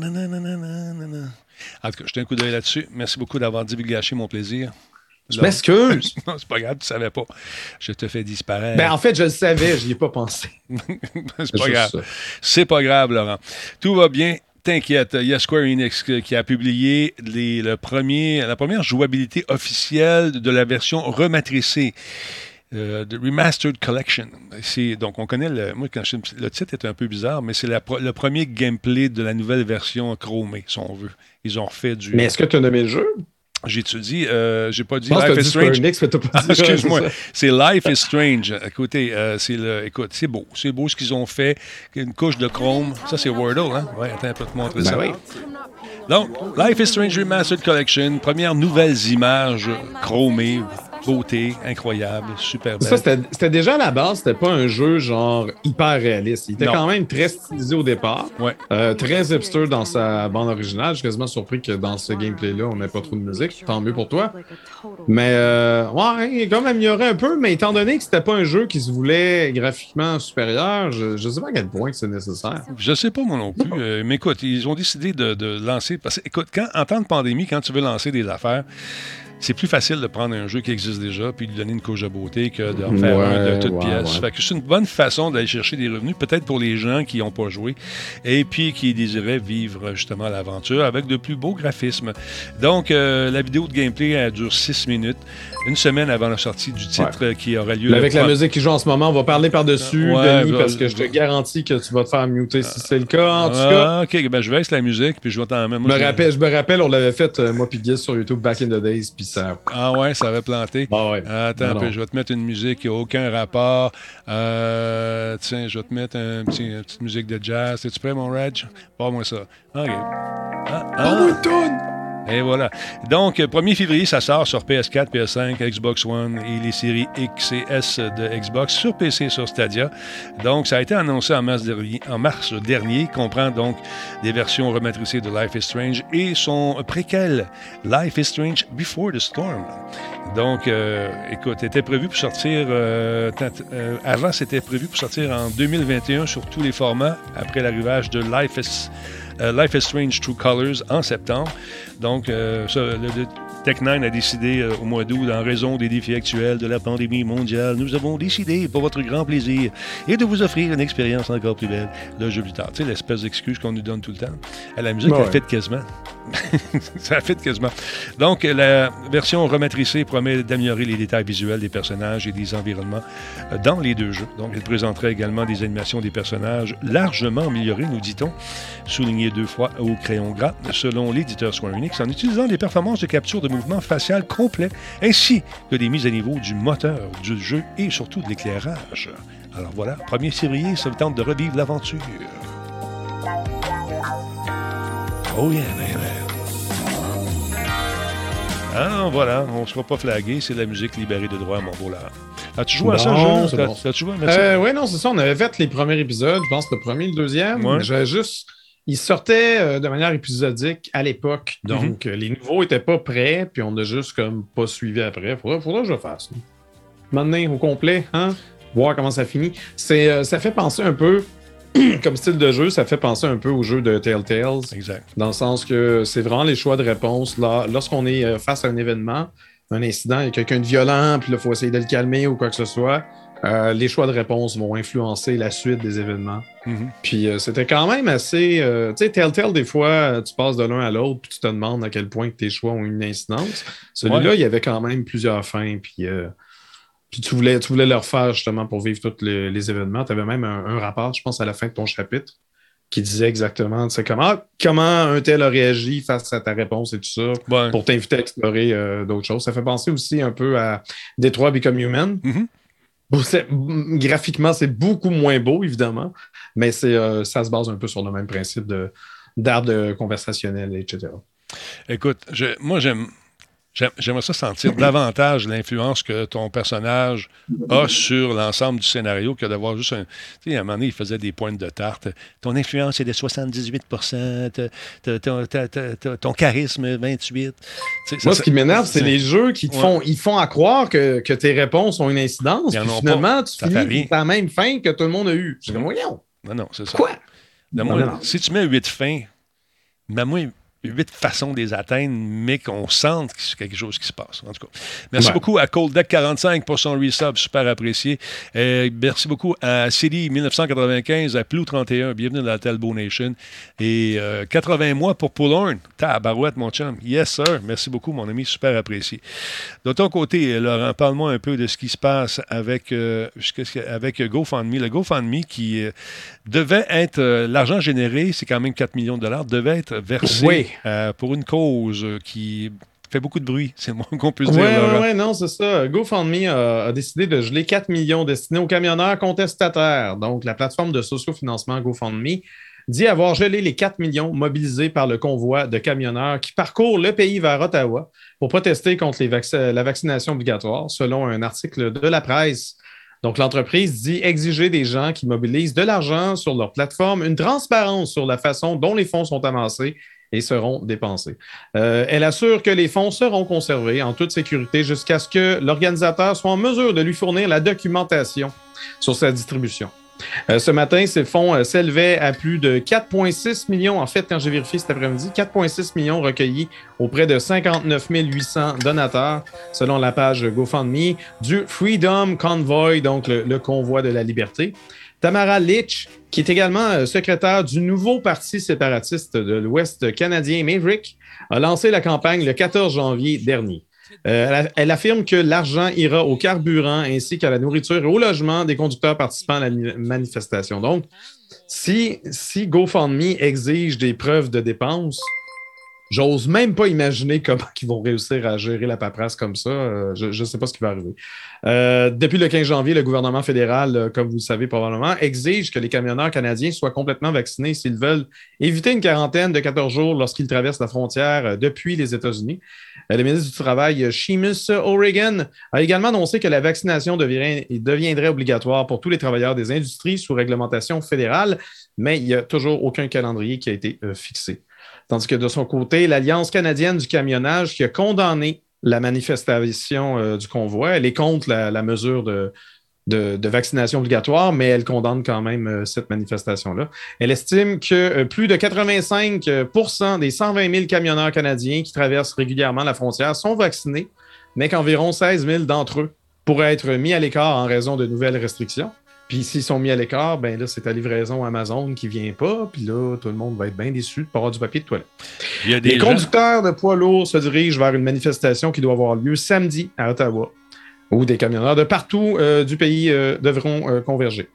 tout cas, jetez un coup d'œil là-dessus. Merci beaucoup d'avoir divulgaché mon plaisir. Je m'excuse. [LAUGHS] non, c'est pas grave, tu savais pas. Je te fais disparaître. Ben, en fait, je le savais, je n'y ai pas pensé. c'est pas grave. C'est pas grave, Laurent. Tout va bien. T'inquiète, il y a Square Enix qui a publié la première jouabilité officielle de la version rematricée. Euh, de Remastered Collection. Donc, on connaît le. Moi, quand le titre est un peu bizarre, mais c'est le premier gameplay de la nouvelle version chromée, si on veut. Ils ont refait du. Mais est-ce que tu as nommé le jeu? J'ai dit, euh, j'ai pas dit Life is Strange. [LAUGHS] Excuse-moi, c'est Life is Strange. Écoutez, euh, c'est le, écoute, c'est beau, c'est beau ce qu'ils ont fait. Une couche de chrome, ça c'est Wordle, hein? Ouais, attends, un peu te montrer ben ça. Donc, Life is Strange Remastered Collection, première nouvelles images chromées, beauté, incroyable, super belle. Ça, c'était déjà à la base, c'était pas un jeu genre hyper réaliste. Il était quand même très stylisé au départ. Ouais. Euh, très hipster dans sa bande originale. Je suis quasiment surpris que dans ce gameplay-là, on n'ait pas trop de musique. Tant mieux pour toi. Mais euh, ouais, il est quand même amélioré un peu, mais étant donné que c'était pas un jeu qui se voulait graphiquement supérieur, je, ne sais pas à quel point c'est nécessaire. Je sais pas moi non plus. Euh, mais écoute, ils ont décidé de, lancer. Parce que, écoute, quand, en temps de pandémie, quand tu veux lancer des affaires, c'est plus facile de prendre un jeu qui existe déjà puis de lui donner une couche de beauté que d'en faire un de toute pièce. Fait que c'est une bonne façon d'aller chercher des revenus, peut-être pour les gens qui n'ont pas joué et puis qui désiraient vivre justement l'aventure avec de plus beaux graphismes. Donc, euh, la vidéo de gameplay elle dure 6 minutes, une semaine avant la sortie du titre qui aura lieu. Avec la musique qui joue en ce moment, on va parler par-dessus, Denis, parce que je te garantis que tu vas te faire muter si c'est le cas. En tout cas, ah, ok, ben je baisse la musique puis je vais t'en mettre. Je me rappelle, je me rappelle, on l'avait fait euh, moi puis Guy sur YouTube back in the days puis ah ouais, ça avait planté. Ah ouais. Attends un peu, je vais te mettre une musique qui n'a aucun rapport. Euh, tiens, je vais te mettre un petit, une petite musique de jazz. Es-tu prêt, mon Reg? Pas moi ça. OK. Ah, ah. Et voilà. Donc, 1er février, ça sort sur PS4, PS5, Xbox One et les séries X et S de Xbox sur PC sur Stadia. Donc, ça a été annoncé en mars dernier. En comprend donc des versions rematricées de Life is Strange et son préquel Life is Strange Before the Storm. Donc, euh, écoute, était prévu pour sortir. Euh, euh, avant, c'était prévu pour sortir en 2021 sur tous les formats après l'arrivage de Life is euh, Life is Strange True Colors en septembre. Donc, euh, ça, le, Tech9 a décidé euh, au mois d'août, en raison des défis actuels de la pandémie mondiale, nous avons décidé, pour votre grand plaisir, et de vous offrir une expérience encore plus belle, le jeu plus tard. Tu sais, l'espèce d'excuse qu'on nous donne tout le temps. la musique, a fait quasiment. [LAUGHS] ça fait quasiment. Donc, la version rematricée promet d'améliorer les détails visuels des personnages et des environnements dans les deux jeux. Donc, elle présenterait également des animations des personnages largement améliorées, nous dit-on, soulignées deux fois au crayon gras, selon l'éditeur Square Enix, en utilisant des performances de capture de mouvement facial complet, ainsi que des mises à niveau du moteur du jeu et surtout de l'éclairage. Alors voilà, 1er février, ça me tente de revivre l'aventure. Oh yeah, Ah, voilà, on ne sera pas flagué, c'est la musique libérée de droit, mon beau là. As-tu joué à ça, jeu? As-tu joué à ça? Euh, oui, non, c'est ça. On avait fait les premiers épisodes, je pense le premier et le deuxième. J'avais juste il sortait euh, de manière épisodique à l'époque. Mhm. Donc, euh, les nouveaux n'étaient pas prêts, puis on n'a juste comme pas suivi après. Faudra, faudra que je fasse. Maintenant, au complet, hein? Voir comment ça finit. C'est, euh, ça fait penser un peu, [CLEARS THROAT] comme style de jeu, ça fait penser un peu au jeu de Telltales. Exact. Dans le sens que c'est vraiment les choix de réponse. Lorsqu'on est face à un événement, un incident, il y a quelqu'un de violent, puis là, il faut essayer de le calmer ou quoi que ce soit. Euh, les choix de réponse vont influencer la suite des événements. Mhm. Puis euh, c'était quand même assez. Euh, tu sais, Telltale, des fois, tu passes de l'un à l'autre, puis tu te demandes à quel point tes choix ont une incidence. Celui-là, il y avait quand même plusieurs fins, puis. puis tu voulais, tu voulais le refaire justement pour vivre tous les, événements. Tu avais même un, rapport, je pense, à la fin de ton chapitre qui disait exactement comment, comment un tel a réagi face à ta réponse et tout ça pour t'inviter à explorer d'autres choses. Ça fait penser aussi un peu à Detroit Become Human. Mhm. Graphiquement, c'est beaucoup moins beau, évidemment, mais euh, ça se base un peu sur le même principe d'arbre conversationnel, etc. Écoute, moi, j'aime J'aimerais ça sentir davantage l'influence que ton personnage a sur l'ensemble du scénario que d'avoir juste un. Tu sais, à un moment donné, il faisait des pointes de tarte. Ton influence est de 78% ton, charisme, 28% Moi, ce qui m'énerve, c'est les jeux qui te font, ils font à croire que, que, tes réponses ont une incidence. Puis finalement, tu finis la même fin que tout le monde a eu. Je dis, voyons. Non, non, c'est ça. Quoi? Si tu mets 8 fins, mets-moi huit façons de les atteindre, mais qu'on sente que c'est quelque chose qui se passe. En tout cas, merci beaucoup à Cold 45 pour son resub, super apprécié. Euh, merci beaucoup à City 1995, à Plou 31, bienvenue dans la Talbot Nation. Et 80 euh, mois pour Pullhorn. Tabarouette, mon chum. Yes, sir. Merci beaucoup, mon ami, super apprécié. De ton côté, Laurent, parle-moi un peu de ce qui se passe avec, euh, avec GoFundMe. Le GoFundMe qui devait être, l'argent généré, c'est quand même 4 millions de dollars, devait être versé. Oui. Euh, pour une cause qui fait beaucoup de bruit, [LAUGHS] c'est le moins qu'on puisse dire. Oui, oui, non, c'est ça. GoFundMe a, décidé de geler 4 millions destinés aux camionneurs contestataires. Donc, la plateforme de sociofinancement GoFundMe dit avoir gelé les 4 millions mobilisés par le convoi de camionneurs qui parcourent le pays vers Ottawa pour protester contre la vaccination obligatoire, selon un article de la presse. Donc, l'entreprise dit exiger des gens qui mobilisent de l'argent sur leur plateforme une transparence sur la façon dont les fonds sont amassés et seront dépensés. Euh, elle assure que les fonds seront conservés en toute sécurité jusqu'à ce que l'organisateur soit en mesure de lui fournir la documentation sur sa distribution. Euh, ce matin, ces fonds euh, s'élevaient à plus de 4,6 millions. En fait, quand j'ai vérifié cet après-midi, 4,6 millions recueillis auprès de 59 800 donateurs, selon la page GoFundMe du Freedom Convoy, donc le convoi de la liberté. Tamara Litch, qui est également euh, secrétaire du nouveau parti séparatiste de l'Ouest canadien Maverick, a lancé la campagne le 14 janvier dernier. Euh, elle, affirme que l'argent ira au carburant ainsi qu'à la nourriture et au logement des conducteurs participant à la manifestation. Donc, si, si GoFundMe exige des preuves de dépenses, J'ose même pas imaginer comment [LAUGHS] ils vont réussir à gérer la paperasse comme ça. Euh, je ne sais pas ce qui va arriver. Euh, depuis le 15 janvier, le gouvernement fédéral, euh, comme vous le savez probablement, exige que les camionneurs canadiens soient complètement vaccinés s'ils veulent éviter une quarantaine de 14 jours lorsqu'ils traversent la frontière depuis les États-Unis. le ministre du Travail, Seamus O'Regan, a également annoncé que la vaccination deviendrait obligatoire pour tous les travailleurs des industries sous réglementation fédérale, mais il n'y a toujours aucun calendrier qui a été fixé. Tandis que de son côté, l'Alliance canadienne du camionnage qui a condamné la manifestation euh, du convoi, elle est contre la, mesure de, vaccination obligatoire, mais elle condamne quand même euh, cette manifestation-là. Elle estime que euh, plus de 85% des 120 000 camionneurs canadiens qui traversent régulièrement la frontière sont vaccinés, mais qu'environ 16 000 d'entre eux pourraient être mis à l'écart en raison de nouvelles restrictions. Puis s'ils sont mis à l'écart, ben là, c'est ta livraison Amazon qui vient pas. Puis là, tout le monde va être bien déçu de pas avoir du papier de toilette. Les conducteurs de poids lourds se dirigent vers une manifestation qui doit avoir lieu samedi à Ottawa, où des camionneurs de partout euh, du pays euh, devront euh, converger.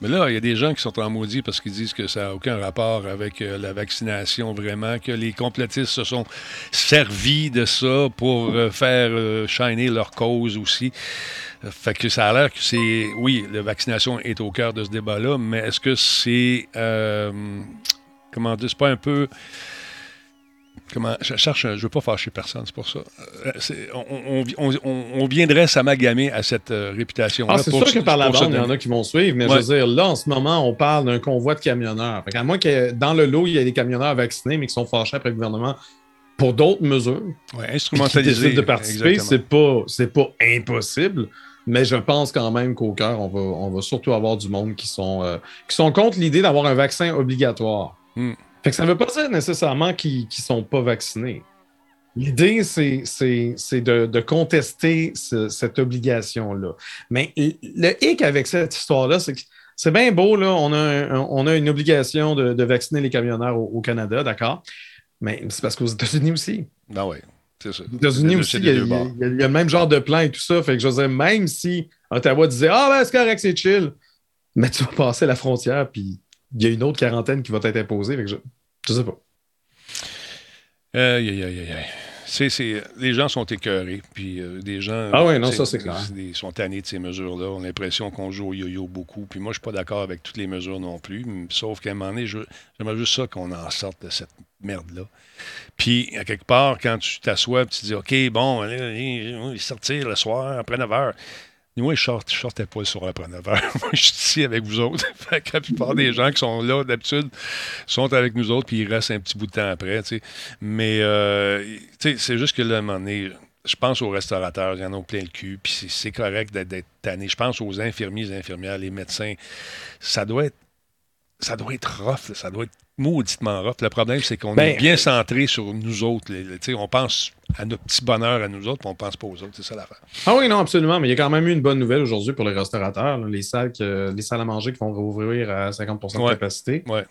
Mais là, il y a des gens qui sont en maudit parce qu'ils disent que ça n'a aucun rapport avec la vaccination, vraiment, que les complétistes se sont servis de ça pour faire shiner leur cause aussi. Fait que ça a l'air que c'est. Oui, la vaccination est au cœur de ce débat-là, mais est-ce que c'est. Euh, comment dire, c'est pas un peu. Comment, je cherche, je veux pas fâcher personne, c'est pour ça. Euh, on, viendrait s'amalgamer à cette euh, réputation-là. Ah, c'est sûr que par la bande, il y en a qui vont suivre, mais je veux dire, là, en ce moment, on parle d'un convoi de camionneurs. Fait à moins que dans le lot, il y ait des camionneurs vaccinés, mais qui sont fâchés après le gouvernement pour d'autres mesures. Oui, instrumentalisés. de participer, c'est pas, pas impossible. Mais je pense quand même qu'au cœur, on va, on va surtout avoir du monde qui sont, euh, qui sont contre l'idée d'avoir un vaccin obligatoire. Hmm. Fait que ça ne veut pas dire nécessairement qu'ils ne sont pas vaccinés. L'idée, c'est de, de, contester cette obligation-là. Mais le hic avec cette histoire-là, c'est que c'est bien beau, là, on a, on a une obligation de, de vacciner les camionneurs au, Canada, d'accord? Mais c'est parce qu'aux États-Unis aussi. Ah oui. Aux États-Unis aussi, il y, a, le même genre de plan et tout ça. Fait que je veux même si Ottawa disait Ah, ben, c'est correct, c'est chill, mais tu vas passer la frontière, puis il y a une autre quarantaine qui va t'être imposée. Fait que je, je sais pas. Aïe, aïe, aïe, aïe. les gens sont écœurés. Puis euh, des gens. Ah oui, non, ça, c'est clair. Ils sont tannés de ces mesures-là. On a l'impression qu'on joue au yo-yo beaucoup. Puis moi, je suis pas d'accord avec toutes les mesures non plus. Sauf qu'à un moment donné, j'aimerais juste ça qu'on en sorte de cette merde-là. Puis, à quelque part, quand tu t'assois, tu te dis, OK, bon, allez, sortir le soir après 9 h. Moi, je ne sortais pas le soir après 9 h. Moi, je suis ici avec vous autres. [LAUGHS] fait que la plupart des gens qui sont là, d'habitude, sont avec nous autres, puis ils restent un petit bout de temps après. Mais, euh, c'est juste que là, à un moment donné, je pense aux restaurateurs, ils en ont plein le cul, puis c'est correct d'être tanné. Je pense aux infirmiers, les infirmières, les médecins. Ça doit être ça doit être rough, ça doit être mauditement rough. Le problème, c'est qu'on est ben, bien centré sur nous autres. on pense à notre petit bonheur à nous autres, puis on pense pas aux autres. C'est ça l'affaire. Ah oui, non, absolument. Mais il y a quand même eu une bonne nouvelle aujourd'hui pour les restaurateurs. Les, salles les salles à manger qui vont rouvrir à 50% de capacité. Ouais.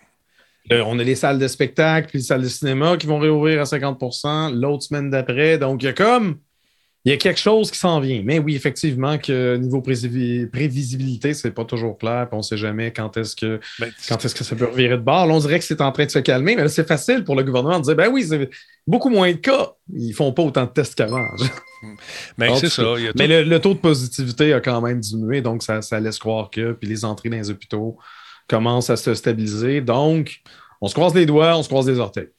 Euh, on a les salles de spectacle puis les salles de cinéma qui vont réouvrir à 50% l'autre semaine d'après. Donc, il y a comme il y a quelque chose qui s'en vient. Mais oui, effectivement, que niveau prévisibilité, c'est pas toujours clair. On ne sait jamais quand est-ce que ben, quand est-ce que ça peut revirer de bord. on dirait que c'est en train de se calmer, mais c'est facile pour le gouvernement de dire ben oui, c'est beaucoup moins de cas. Ils font pas autant de tests qu'avant. [LAUGHS] Mais ben, c'est ça. Mais le, taux de positivité a quand même diminué, donc ça, ça laisse croire que puis les entrées dans les hôpitaux commencent à se stabiliser. Donc, on se croise les doigts, on se croise les orteils.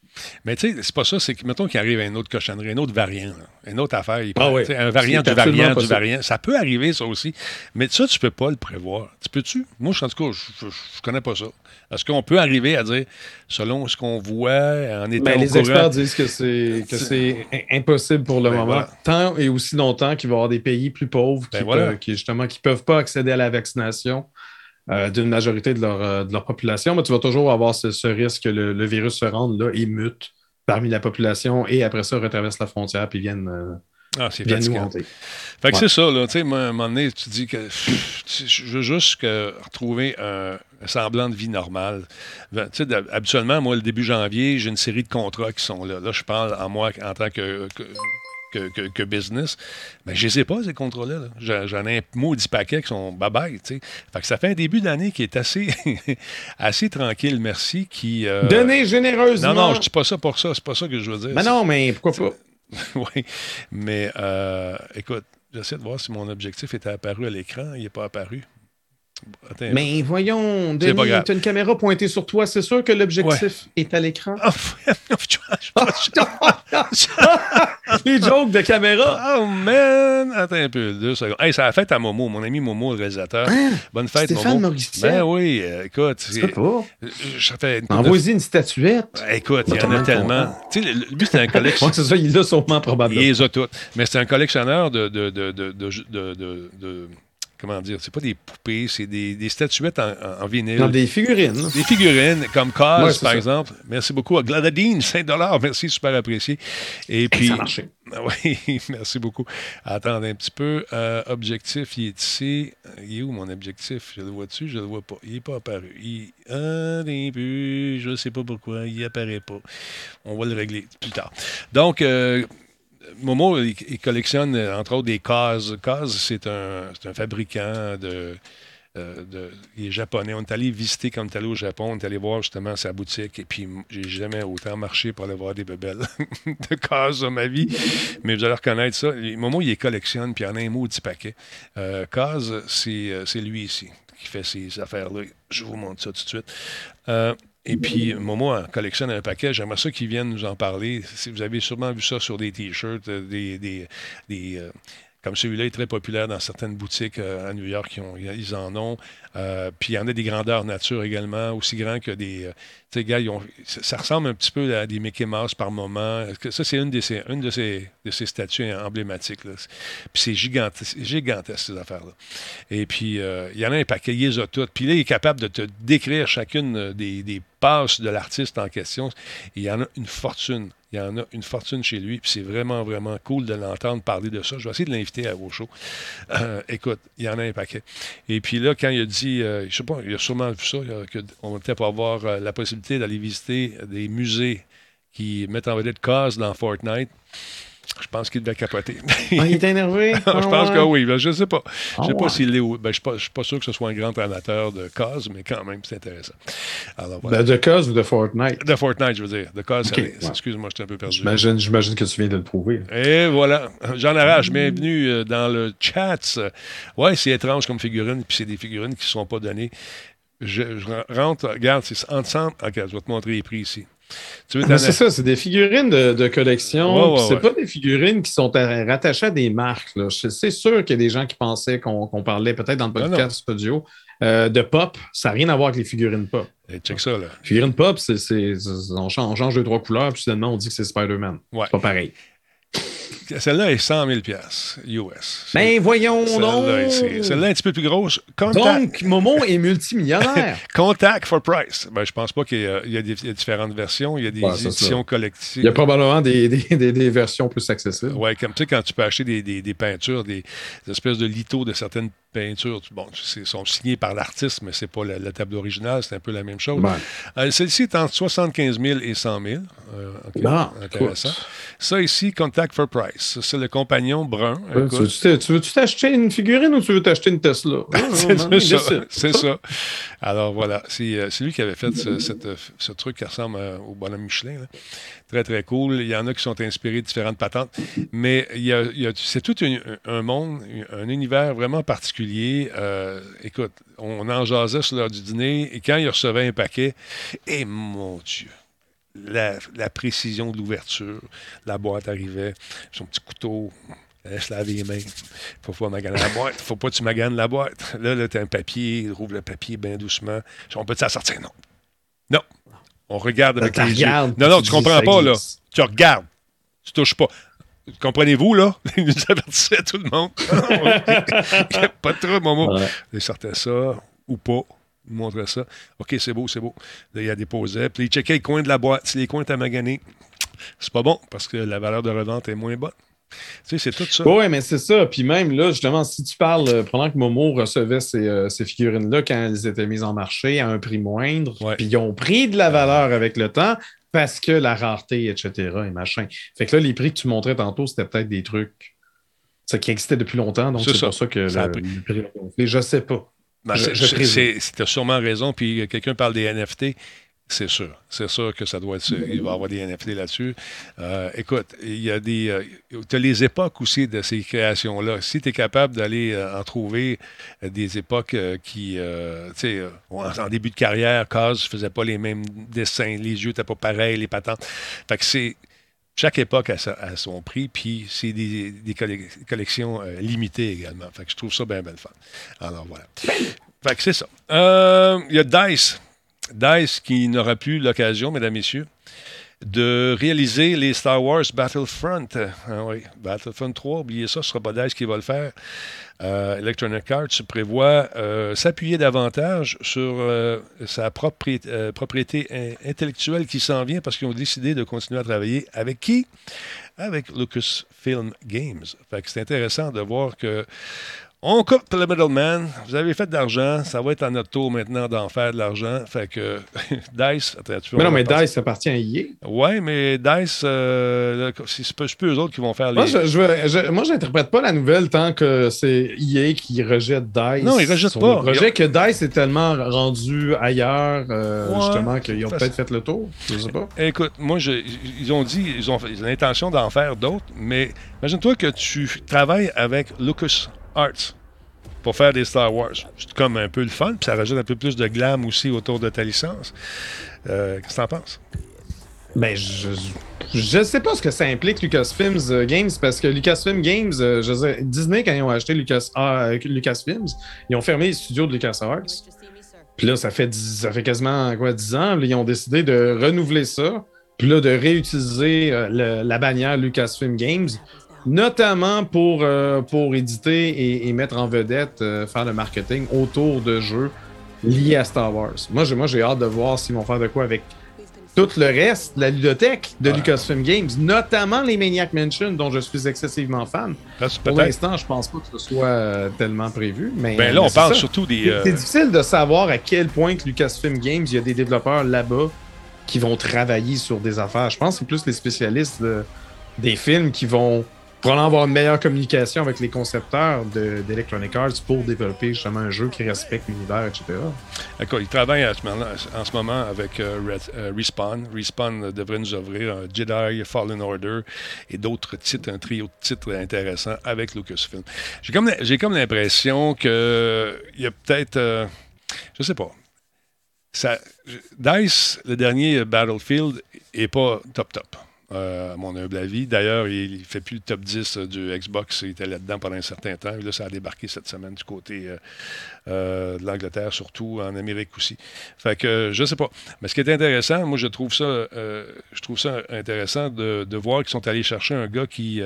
Mais tu sais, c'est pas ça, c'est que, mettons qu'il arrive un autre cochonnerie, un autre variant, une autre affaire. Il ah Un variant du variant du variant. Ça peut arriver, ça aussi. Mais ça, tu peux pas le prévoir. Tu peux-tu? Moi, en tout cas, je, je, connais pas ça. Est-ce qu'on peut arriver à dire, selon ce qu'on voit en étant ben, Les experts disent que c'est, que c'est impossible pour le ben, moment. Tant et aussi longtemps qu'il va y avoir des pays plus pauvres ben, qui, peuvent, qui, justement, qui peuvent pas accéder à la vaccination. Euh, d'une majorité de leur, euh, de leur, population, mais tu vas toujours avoir ce, risque que le, virus se rende là et mute parmi la population et après ça retraverse la frontière puis viennent. Euh, ah, c'est. Fait que c'est ça, là. Tu sais, à un moment donné, tu dis que je veux juste que, retrouver un, semblant de vie normale. Ben, tu sais, habituellement, moi, le début janvier, j'ai une série de contrats qui sont là. Là, je parle en moi en tant que que, business. Mais je ne les ai pas, ces contrats-là. J'en ai un maudit paquet qui sont bye-bye. Fait que ça fait un début d'année qui est assez, [LAUGHS] assez tranquille, merci. Qui, euh... Donnez généreusement. Non, non, je dis pas ça pour ça. C'est pas ça que je veux dire. Mais non, mais pourquoi pas? [LAUGHS] oui. Mais euh, écoute, j'essaie de voir si mon objectif était apparu à l'écran. Il n'est pas apparu mais voyons, Denis, tu as une caméra pointée sur toi, c'est sûr que l'objectif est à l'écran. Les jokes de caméra. Oh man! Attends un peu, deux secondes. Hey, ça a fait à Momo, mon ami Momo, le réalisateur. Hein? Bonne fête, Stéphane Momo. Ben oui, euh, écoute. C'est pas. Envoie-y une statuette. Écoute, il y en a tellement. Tu sais, lui, c'est un collectionneur. [LAUGHS] c'est ça, il l'a sûrement probablement. Il les a toutes. Mais c'est un collectionneur de, de, de, de comment dire, c'est pas des poupées, c'est des, statuettes en, vinyle. Non, des figurines. Des figurines, comme Cause, par exemple. Merci beaucoup à Gladadine, 5 merci, super apprécié. Et puis. Ça [LAUGHS] Oui, merci beaucoup. Attendez un petit peu. Euh, objectif, il est ici. Il est où mon objectif? Je le vois dessus, je le vois pas. Il n'est pas apparu. Il... Un début, je ne sais pas pourquoi, il apparaît pas. On va le régler plus tard. Donc, euh, Momo, il, collectionne entre autres des cases. Case, c'est un, un, fabricant de, euh, de, il est japonais. On est allé visiter quand on est allé au Japon. On est allé voir justement sa boutique. Et puis, j'ai jamais autant marché pour aller voir des bebelles [LAUGHS] de cases dans ma vie. Mais vous allez reconnaître ça. Momo, il les collectionne. Puis, il y en a un maudit paquet. Euh, euh, c'est lui ici qui fait ces affaires-là. Je vous montre ça tout de suite. Euh, et puis, Momo collectionne un paquet. J'aimerais ça qu'ils viennent nous en parler. Vous avez sûrement vu ça sur des T-shirts, euh, des, des, euh, comme celui-là est très populaire dans certaines boutiques euh, à New York, ils, ont, ils en ont. Puis il y en a des grandeurs nature également, aussi grands que des, sais, gars, ça, ressemble un petit peu à des Mickey Mouse par moment. Ça, c'est une, de ces, une de, ces, de ces statues emblématiques. Puis c'est gigantesque, ces affaires-là. Et puis, euh, il y en a un paquet, il les a toutes. Puis là, il est capable de te décrire chacune des, des passes de l'artiste en question. il y en a une fortune. Il y en a une fortune chez lui, puis c'est vraiment, vraiment cool de l'entendre parler de ça. Je vais essayer de l'inviter à. Euh, écoute, il y en a un paquet. Et puis là, quand il a dit, euh, je sais pas, il a sûrement vu ça, qu'on était pour avoir la possibilité d'aller visiter des musées qui mettent en vedette cause dans Fortnite. Je pense qu'il devait capoter. Ah, il est énervé? [LAUGHS] je pense que oui. je ne sais pas. Je ne sais Ah, pas s'il est. Ben, je ne suis, pas sûr que ce soit un grand amateur de cause, mais quand même, c'est intéressant. Alors voilà. Ben, de Cause ou de Fortnite? de Fortnite, je veux dire. De cause, Ok, ça- ouais. excuse-moi, j'étais un peu perdu. J'imagine, j'imagine que tu viens de le prouver. Et voilà. Jean Arrache, bienvenue euh, dans le chat. Ouais, c'est étrange comme figurine, puis c'est des figurines qui ne sont pas données. Je, je rentre, regarde, c'est ensemble. Ok, je vais te montrer les prix ici. T'en c'est ça, c'est des figurines de, de collection. Ouais, ouais, c'est ouais. pas des figurines qui sont à- rattachées à des marques. C'est sûr qu'il y a des gens qui pensaient qu'on parlait peut-être dans le Non, podcast audio euh, de pop. Ça n'a rien à voir avec les figurines pop. Eh, check ça, là. Figurines pop, c'est, on, change, on change deux, trois couleurs, puis soudainement, on dit que c'est Spider-Man. C'est pas pareil. Celle-là est 100 000 US. Ben voyons donc! Celle-là, est- un petit peu plus grosse. Contact, Donc, Momo est multimillionnaire. [LAUGHS] Contact for Price. Ben, je pense pas qu'il y y a des, il y a différentes versions. Il y a des Ouais, éditions collectives. Il y a probablement des, des- des- des versions plus accessibles. Oui, comme tu sais, quand tu peux acheter des, peintures, des, espèces de lithos de certaines peintures, tu- bon, sont signés par l'artiste, mais c'est pas la, la table originale, c'est un peu la même chose. Ben, Euh, Celle-ci est entre 75 000 et 100 000. Euh, Bon, intéressant. Ça ici, Contact for Price. C'est le compagnon brun. ouais, tu veux-tu t'e- tu t'acheter une figurine ou tu veux t'acheter une Tesla? [LAUGHS] c'est ça. Alors voilà, c'est euh, c'est lui qui avait fait ce, cette, euh, ce truc qui ressemble euh, au bonhomme Michelin. là. Très, très cool. Il y en a qui sont inspirés de différentes patentes. Mais il y a- il y a- c'est tout une- un monde, un univers vraiment particulier. Euh, écoute, on en jasait sur l'heure du dîner et quand il recevait un paquet, et mon Dieu, la, la précision de l'ouverture, la boîte arrivait, son petit couteau, elle se lave les mains. Faut pas maganer la boîte. Faut pas que tu maganes la boîte. Là, là tu as un papier, il rouvre le papier bien doucement. On peut ça sortir? Non. Non. On regarde avec les yeux. Non, non, tu comprends pas, là. Tu regardes. Tu touches pas. Comprenez-vous, là? [LAUGHS] Il nous avertissait tout le monde. [LAUGHS] pas de trouble, Momo. Ouais. Il sortait ça, ou pas. Il montrait ça. OK, c'est beau, c'est beau. Là, il a déposé. Puis il checkait les coins de la boîte. Si les coins étaient maganés, c'est pas bon parce que la valeur de revente est moins bonne. Tu sais, c'est tout ça. Oui, mais c'est ça. Puis même là, justement, si tu parles, euh, pendant que Momo recevait ces, euh, ces figurines-là quand elles étaient mises en marché à un prix moindre, Ouais. puis ils ont pris de la valeur avec le temps parce que la rareté, etc. et machin. Fait que là, les prix que tu montrais tantôt, c'était peut-être des trucs ça, qui existaient depuis longtemps. Donc C'est pour ça que Ça le, le prix gonflé. Je sais pas. Ben, Tu as sûrement raison. Puis euh, quelqu'un parle des NFT. C'est sûr. C'est sûr que ça doit être. Il va y avoir des NFT là-dessus. Euh, écoute, il y a des. tu as les époques aussi de ces créations-là. Si tu es capable d'aller euh, en trouver euh, des époques euh, qui. euh, tu sais, euh, en, en début de carrière, Cause ne faisait pas les mêmes dessins. Les yeux n'étaient pas pareils, les patentes. Fait que c'est. Chaque époque a, son prix, puis c'est des, des colle- collections euh, limitées également. Fait que je trouve ça bien, bien fun. Alors voilà. Fait que c'est ça. Euh, Il y a Dice. Dice qui n'aura plus l'occasion, mesdames, messieurs, de réaliser les Star Wars Battlefront. Ah oui, Battlefront 3, oubliez ça, ce sera Dice qui va le faire. Euh, Electronic Arts prévoit euh, s'appuyer davantage sur euh, sa propri- propriété in- intellectuelle qui s'en vient parce qu'ils ont décidé de continuer à travailler avec qui? Avec Lucasfilm Games. C'est intéressant de voir que on coupe le middleman. Vous avez fait de l'argent. Ça va être à notre tour maintenant d'en faire de l'argent. Fait que [LAUGHS] Dice. Attends, tu peux Mais non, mais Dice appartient à EA. Ouais, mais Dice, euh, là, c'est pas eux autres qui vont faire les. Moi, je, je, moi, j'interprète pas la nouvelle tant que c'est EA qui rejette Dice. Non, ils rejettent pas. le projet que Dice est tellement rendu ailleurs, euh, Ouais. justement, qu'ils ont peut-être fait le tour. Je sais pas. Écoute, moi, je- ils ont dit, ils ont, ils ont l'intention d'en faire d'autres, mais imagine-toi que tu travailles avec Lucas Pour faire des Star Wars. C'est comme un peu le fun, puis ça rajoute un peu plus de glam aussi autour de ta licence. Euh, Qu'est-ce que t'en penses? Ben, je, je sais pas ce que ça implique Lucasfilms euh, Games parce que Lucasfilm Games, euh, je Disney, quand ils ont acheté Lucas, ah, Lucasfilms, ils ont fermé les studios de LucasArts. Puis là, ça fait, ça fait quasiment quoi, 10 ans. ils ont décidé de renouveler ça. Puis là, de réutiliser la bannière Lucasfilm Games, notamment pour, euh, pour éditer et, et mettre en vedette, euh, faire le marketing autour de jeux liés à Star Wars. Moi, j'ai, moi, j'ai hâte de voir s'ils vont faire de quoi avec tout le reste, la ludothèque de Ouais. Lucasfilm Games, notamment les Maniac Mansion, dont je suis excessivement fan. C'est Pour l'instant, je pense pas que ce soit euh, tellement prévu. Mais, Ben là, on c'est parle ça. surtout des. C'est c'est difficile de savoir à quel point que Lucasfilm Games, il y a des développeurs là-bas qui vont travailler sur des affaires. Je pense que c'est plus les spécialistes de, des films qui vont probablement avoir une meilleure communication avec les concepteurs d'Electronic Arts pour développer justement un jeu qui respecte l'univers, etc. D'accord, ils travaillent en ce moment avec euh, euh, Respawn. Respawn devrait nous ouvrir un Jedi Fallen Order et d'autres titres, un trio de titres intéressants avec Lucasfilm. J'ai comme, comme l'impression qu'il y a peut-être, euh, je sais pas, ça, Dice, le dernier Battlefield, est pas top top. Euh, à mon humble avis. D'ailleurs, il ne fait plus le top 10 euh, du Xbox. Il était là-dedans pendant un certain temps. Là, ça a débarqué cette semaine du côté euh, de l'Angleterre, surtout en Amérique aussi. Fait que je sais pas. Mais ce qui est intéressant, moi, je trouve ça, je trouve ça intéressant de, voir qu'ils sont allés chercher un gars qui,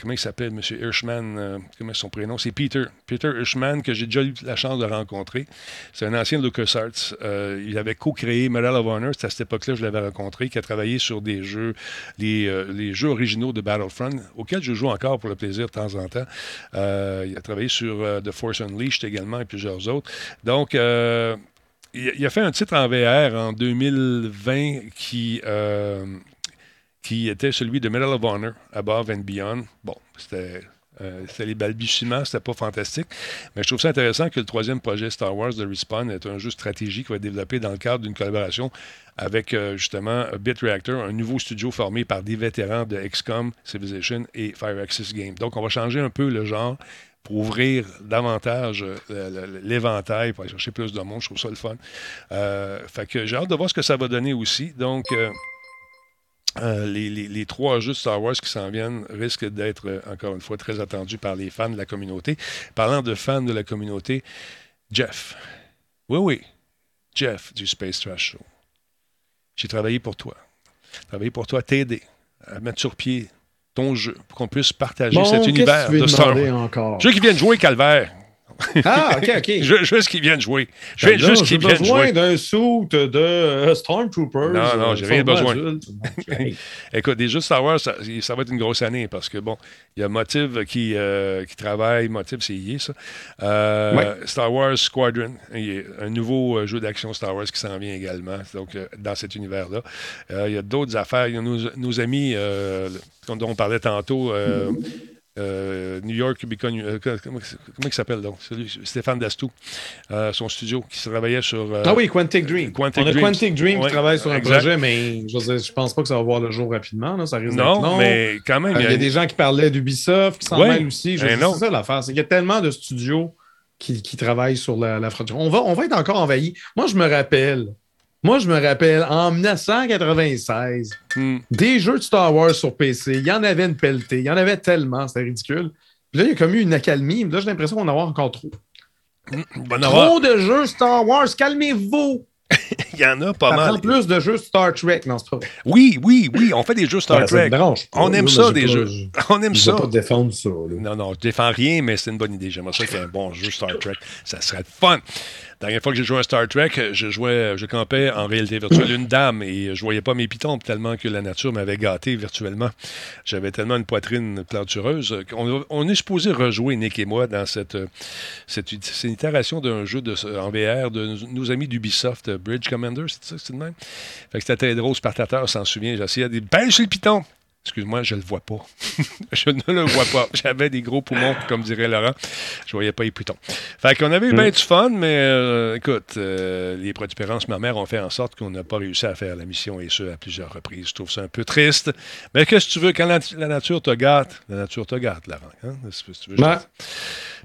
comment il s'appelle, M. Hirschman, comment est son prénom C'est Peter. Peter Hirschman, que j'ai déjà eu la chance de rencontrer. C'est un ancien LucasArts. il avait co-créé Medal of Honor. C'est à cette époque-là que je l'avais rencontré, qui a travaillé sur des jeux euh, les, jeux originaux de Battlefront, auxquels je joue encore pour le plaisir de temps en temps. Euh, il a travaillé sur euh, The Force Unleashed également et autres. Donc, il, a fait un titre en VR en 2020 qui, qui était celui de Medal of Honor, Above and Beyond. Bon, c'était euh, c'était les balbutiements, c'était pas fantastique. Mais je trouve ça intéressant que le troisième projet Star Wars de Respawn est un jeu stratégique qui va être développé dans le cadre d'une collaboration avec euh, justement Bit Reactor, un nouveau studio formé par des vétérans de XCOM, Civilization et Fireaxis Games. Donc, on va changer un peu le genre pour ouvrir davantage euh, l'éventail, pour aller chercher plus de monde. Je trouve ça le fun. fait que j'ai hâte de voir ce que ça va donner aussi. Donc, euh, les, trois jeux de Star Wars qui s'en viennent risquent d'être, euh, encore une fois, très attendus par les fans de la communauté. Parlant de fans de la communauté, Jeff. Oui, oui. Jeff du Space Trash Show. J'ai travaillé pour toi. Travaillé pour toi, t'aider à mettre sur pied ton jeu pour qu'on puisse partager cet univers de Star Wars? Encore? Ceux qui viennent jouer Calvaire. [LAUGHS] Ah, OK, OK. je, juste qu'ils viennent jouer. Je juste qu'ils viennent jouer. J'ai besoin d'un suit de euh, Stormtroopers. Non, non, j'ai rien besoin. [LAUGHS] Écoute, des jeux Star Wars, ça, va être une grosse année parce que, bon, il y a Motive qui, euh, qui travaille. Motive, c'est hier, ça. Euh, Star Wars Squadron, il y a un nouveau jeu d'action Star Wars qui s'en vient également, donc dans cet univers-là. il y a d'autres affaires. Il y a nos, nos amis dont on parlait tantôt. Euh, New York euh, comment, il s'appelle donc? Stéphane Dastou, euh, son studio qui travaillait sur. ah oui, Quantic Dream. Quantic on a Quantic Dream qui travaille sur un projet, mais je, ne pense pas que ça va voir le jour rapidement. Là, ça risque non, mais quand même. Il y, a, des gens qui parlaient d'Ubisoft qui s'en mêlent aussi. C'est ça l'affaire. Qu'il y a tellement de studios qui, travaillent sur la, la frontière. On va, on va être encore envahi. Moi, je me rappelle moi, je me rappelle, en 1996, hmm. des jeux de Star Wars sur PC, il y en avait une pelletée, il y en avait tellement, c'était ridicule. Puis là, il y a comme eu une accalmie, là, j'ai l'impression qu'on en a encore trop. Hmm, trop de jeux Star Wars, calmez-vous! [LAUGHS] il y en a pas mal. En plus de jeux Star Trek, non, c'est pas Oui, oui, oui, on fait des jeux Star Trek. [LAUGHS] on aime ça, des jeux. on aime ça. Je pas défendre ça. Non, non, je défends rien, mais c'est une bonne idée. J'aimerais ça qu'il y ait un bon jeu Star Trek. Ça serait fun. La dernière fois que j'ai joué à Star Trek, je jouais, je campais en réalité virtuelle une dame et je voyais pas mes pitons tellement que la nature m'avait gâté virtuellement. J'avais tellement une poitrine plantureuse. On, est supposé rejouer, Nick et moi, dans cette, itération d'un jeu en VR de nos amis d'Ubisoft, Bridge Commander, c'est ça, c'est le même? Fait que c'était très drôle, Spartateur s'en souvient. J'essayais de dire, ben, le piton! Excuse-moi, je ne le vois pas. [LAUGHS] je ne le vois pas. J'avais des gros poumons, comme dirait Laurent. Je ne voyais pas les pitons. Fait qu'on avait eu bien mm. du fun, mais euh, écoute, euh, les protubérances mammaires ont fait en sorte qu'on n'a pas réussi à faire la mission, et ce, à plusieurs reprises. Je trouve ça un peu triste. Mais qu'est-ce que tu veux? Quand la, nature te gâte, la nature te gâte, Laurent. Hein? tu veux,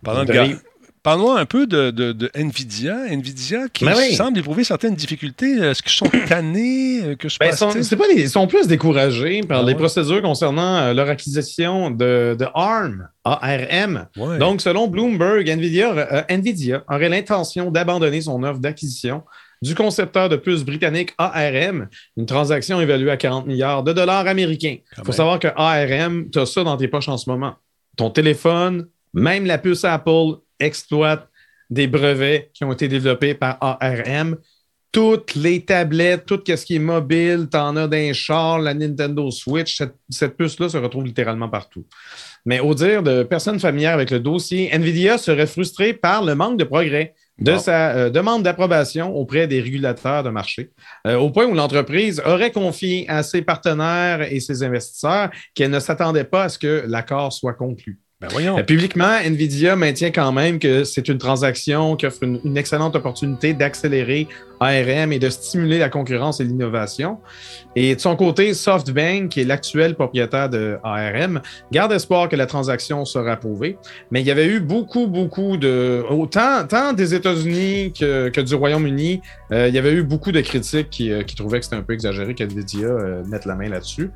Parlant de, de Parlons un peu de, de, Nvidia. Nvidia qui ben semble éprouver certaines difficultés. Est-ce qu'ils sont tannés? Euh, que ben, sont, pas ils sont plus découragés par ah les procédures concernant euh, leur acquisition de, de ARM. ARM. Donc, selon Bloomberg, Nvidia, euh, Nvidia aurait l'intention d'abandonner son offre d'acquisition du concepteur de puces britannique ARM, une transaction évaluée à 40 milliards de dollars américains. Il faut savoir que ARM, tu as ça dans tes poches en ce moment. Ton téléphone, même la puce Apple, exploite des brevets qui ont été développés par ARM. Toutes les tablettes, tout ce qui est mobile, tu en as d'un char, la Nintendo Switch, cette, puce-là se retrouve littéralement partout. Mais au dire de personnes familières avec le dossier, NVIDIA serait frustré par le manque de progrès de sa demande d'approbation auprès des régulateurs de marché, au point où l'entreprise aurait confié à ses partenaires et ses investisseurs qu'elle ne s'attendait pas à ce que l'accord soit conclu. Ben voyons. publiquement, Nvidia maintient quand même que c'est une transaction qui offre une excellente opportunité d'accélérer ARM et de stimuler la concurrence et l'innovation. Et de son côté, SoftBank, qui est l'actuel propriétaire de ARM, garde espoir que la transaction sera approuvée. Mais il y avait eu beaucoup, beaucoup de... Autant tant des États-Unis que, du Royaume-Uni, euh, il y avait eu beaucoup de critiques qui, euh, trouvaient que c'était un peu exagéré qu'NVIDIA euh, mette la main là-dessus.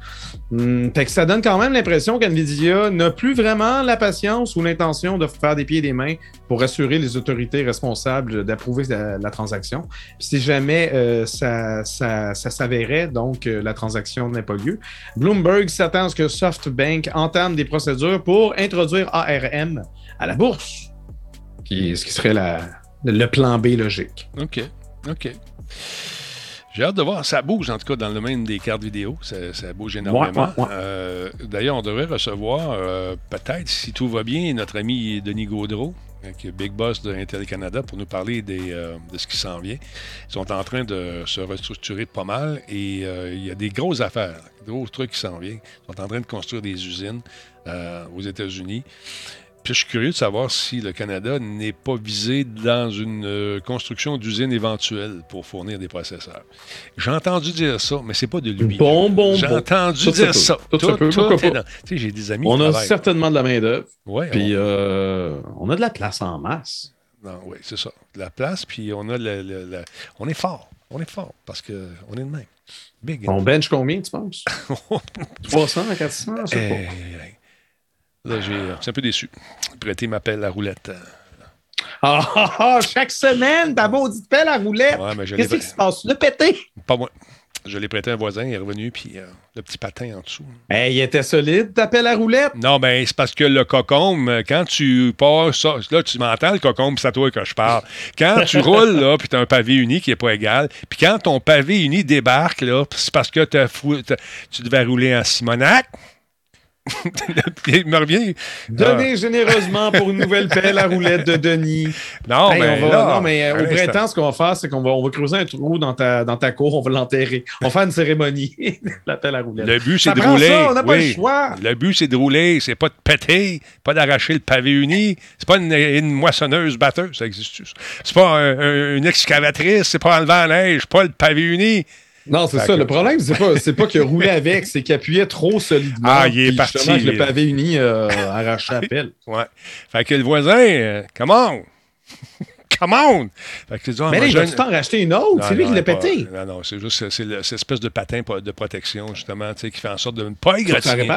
Hum, ça donne quand même l'impression qu'NVIDIA n'a plus vraiment la patience ou l'intention de faire des pieds et des mains pour assurer les autorités responsables d'approuver la, transaction si jamais ça, s'avérait, donc la transaction n'a pas lieu, Bloomberg s'attend à ce que SoftBank entame des procédures pour introduire ARM à la bourse, ce qui serait le plan B logique. OK. OK. J'ai hâte de voir. Ça bouge, en tout cas, dans le domaine des cartes vidéo. Ça, bouge énormément. Euh, d'ailleurs, on devrait recevoir, peut-être, si tout va bien, notre ami Denis Gaudreau, qui est Big Boss de Intel Canada, pour nous parler euh, de ce qui s'en vient. Ils sont en train de se restructurer pas mal et euh, il y a des grosses affaires, des gros trucs qui s'en viennent. Ils sont en train de construire des usines euh, aux États-Unis. Puis je suis curieux de savoir si le Canada n'est pas visé dans une euh, construction d'usine éventuelle pour fournir des processeurs. J'ai entendu dire ça, mais c'est pas de lui. Bon, bon, J'ai entendu dire ça. Tout, j'ai des amis On a certainement de la main-d'œuvre. Ouais, puis on... Euh, on... a de la place en masse. Non, oui, c'est ça. De la place, puis on a le, On est fort. On est fort parce qu'on est de même. Big. On bench combien, tu penses? [LAUGHS] 300 à 400 je sais pas. Là, j'ai, c'est un peu déçu. Prêter ma pelle à roulette. Ah, ah, chaque semaine, ta maudite pelle à roulette. Qu'est-ce qui se passe? Le pété? Pas moi. Je l'ai prêté à un voisin, il est revenu, puis euh, le petit patin en dessous. il était solide, ta pelle à roulette? Non, ben c'est parce que le cocombe, quand tu pars ça, là, tu m'entends le cocombe, c'est à toi que je parle. Quand tu roules, là, puis tu as un pavé uni qui n'est pas égal, puis quand ton pavé uni débarque, là, c'est parce que tu devais rouler en Simonac. [LAUGHS] il me revient. Donnez généreusement pour une nouvelle [LAUGHS] pelle à roulette de Denis. Non, mais, non, mais euh, au printemps, ce qu'on va faire, c'est qu'on va, on va creuser un trou dans ta, dans ta cour, on va l'enterrer. On va faire une cérémonie. [LAUGHS] la pelle à roulette. Le but, c'est de rouler. on n'a pas le choix. Le but, c'est de rouler. C'est pas de péter, pas d'arracher le pavé uni. C'est pas une, moissonneuse batteuse, ça existe. C'est pas une excavatrice, c'est pas enlever la neige, pas le pavé uni. Non, c'est ça. Le problème, c'est pas, c'est pas qu'il roulait avec, c'est qu'il appuyait trop solidement. Ah, il est parti. Le pavé uni euh, arraché la pelle. [LAUGHS] ouais. Fait que le voisin, euh, comment? [LAUGHS] Come on! Fait que, mais là, il va tout temps racheter une autre. C'est lui qui l'a pété. Non, non, c'est juste c'est, cette espèce de patin de protection, justement, qui fait en sorte de ne pas égratigner.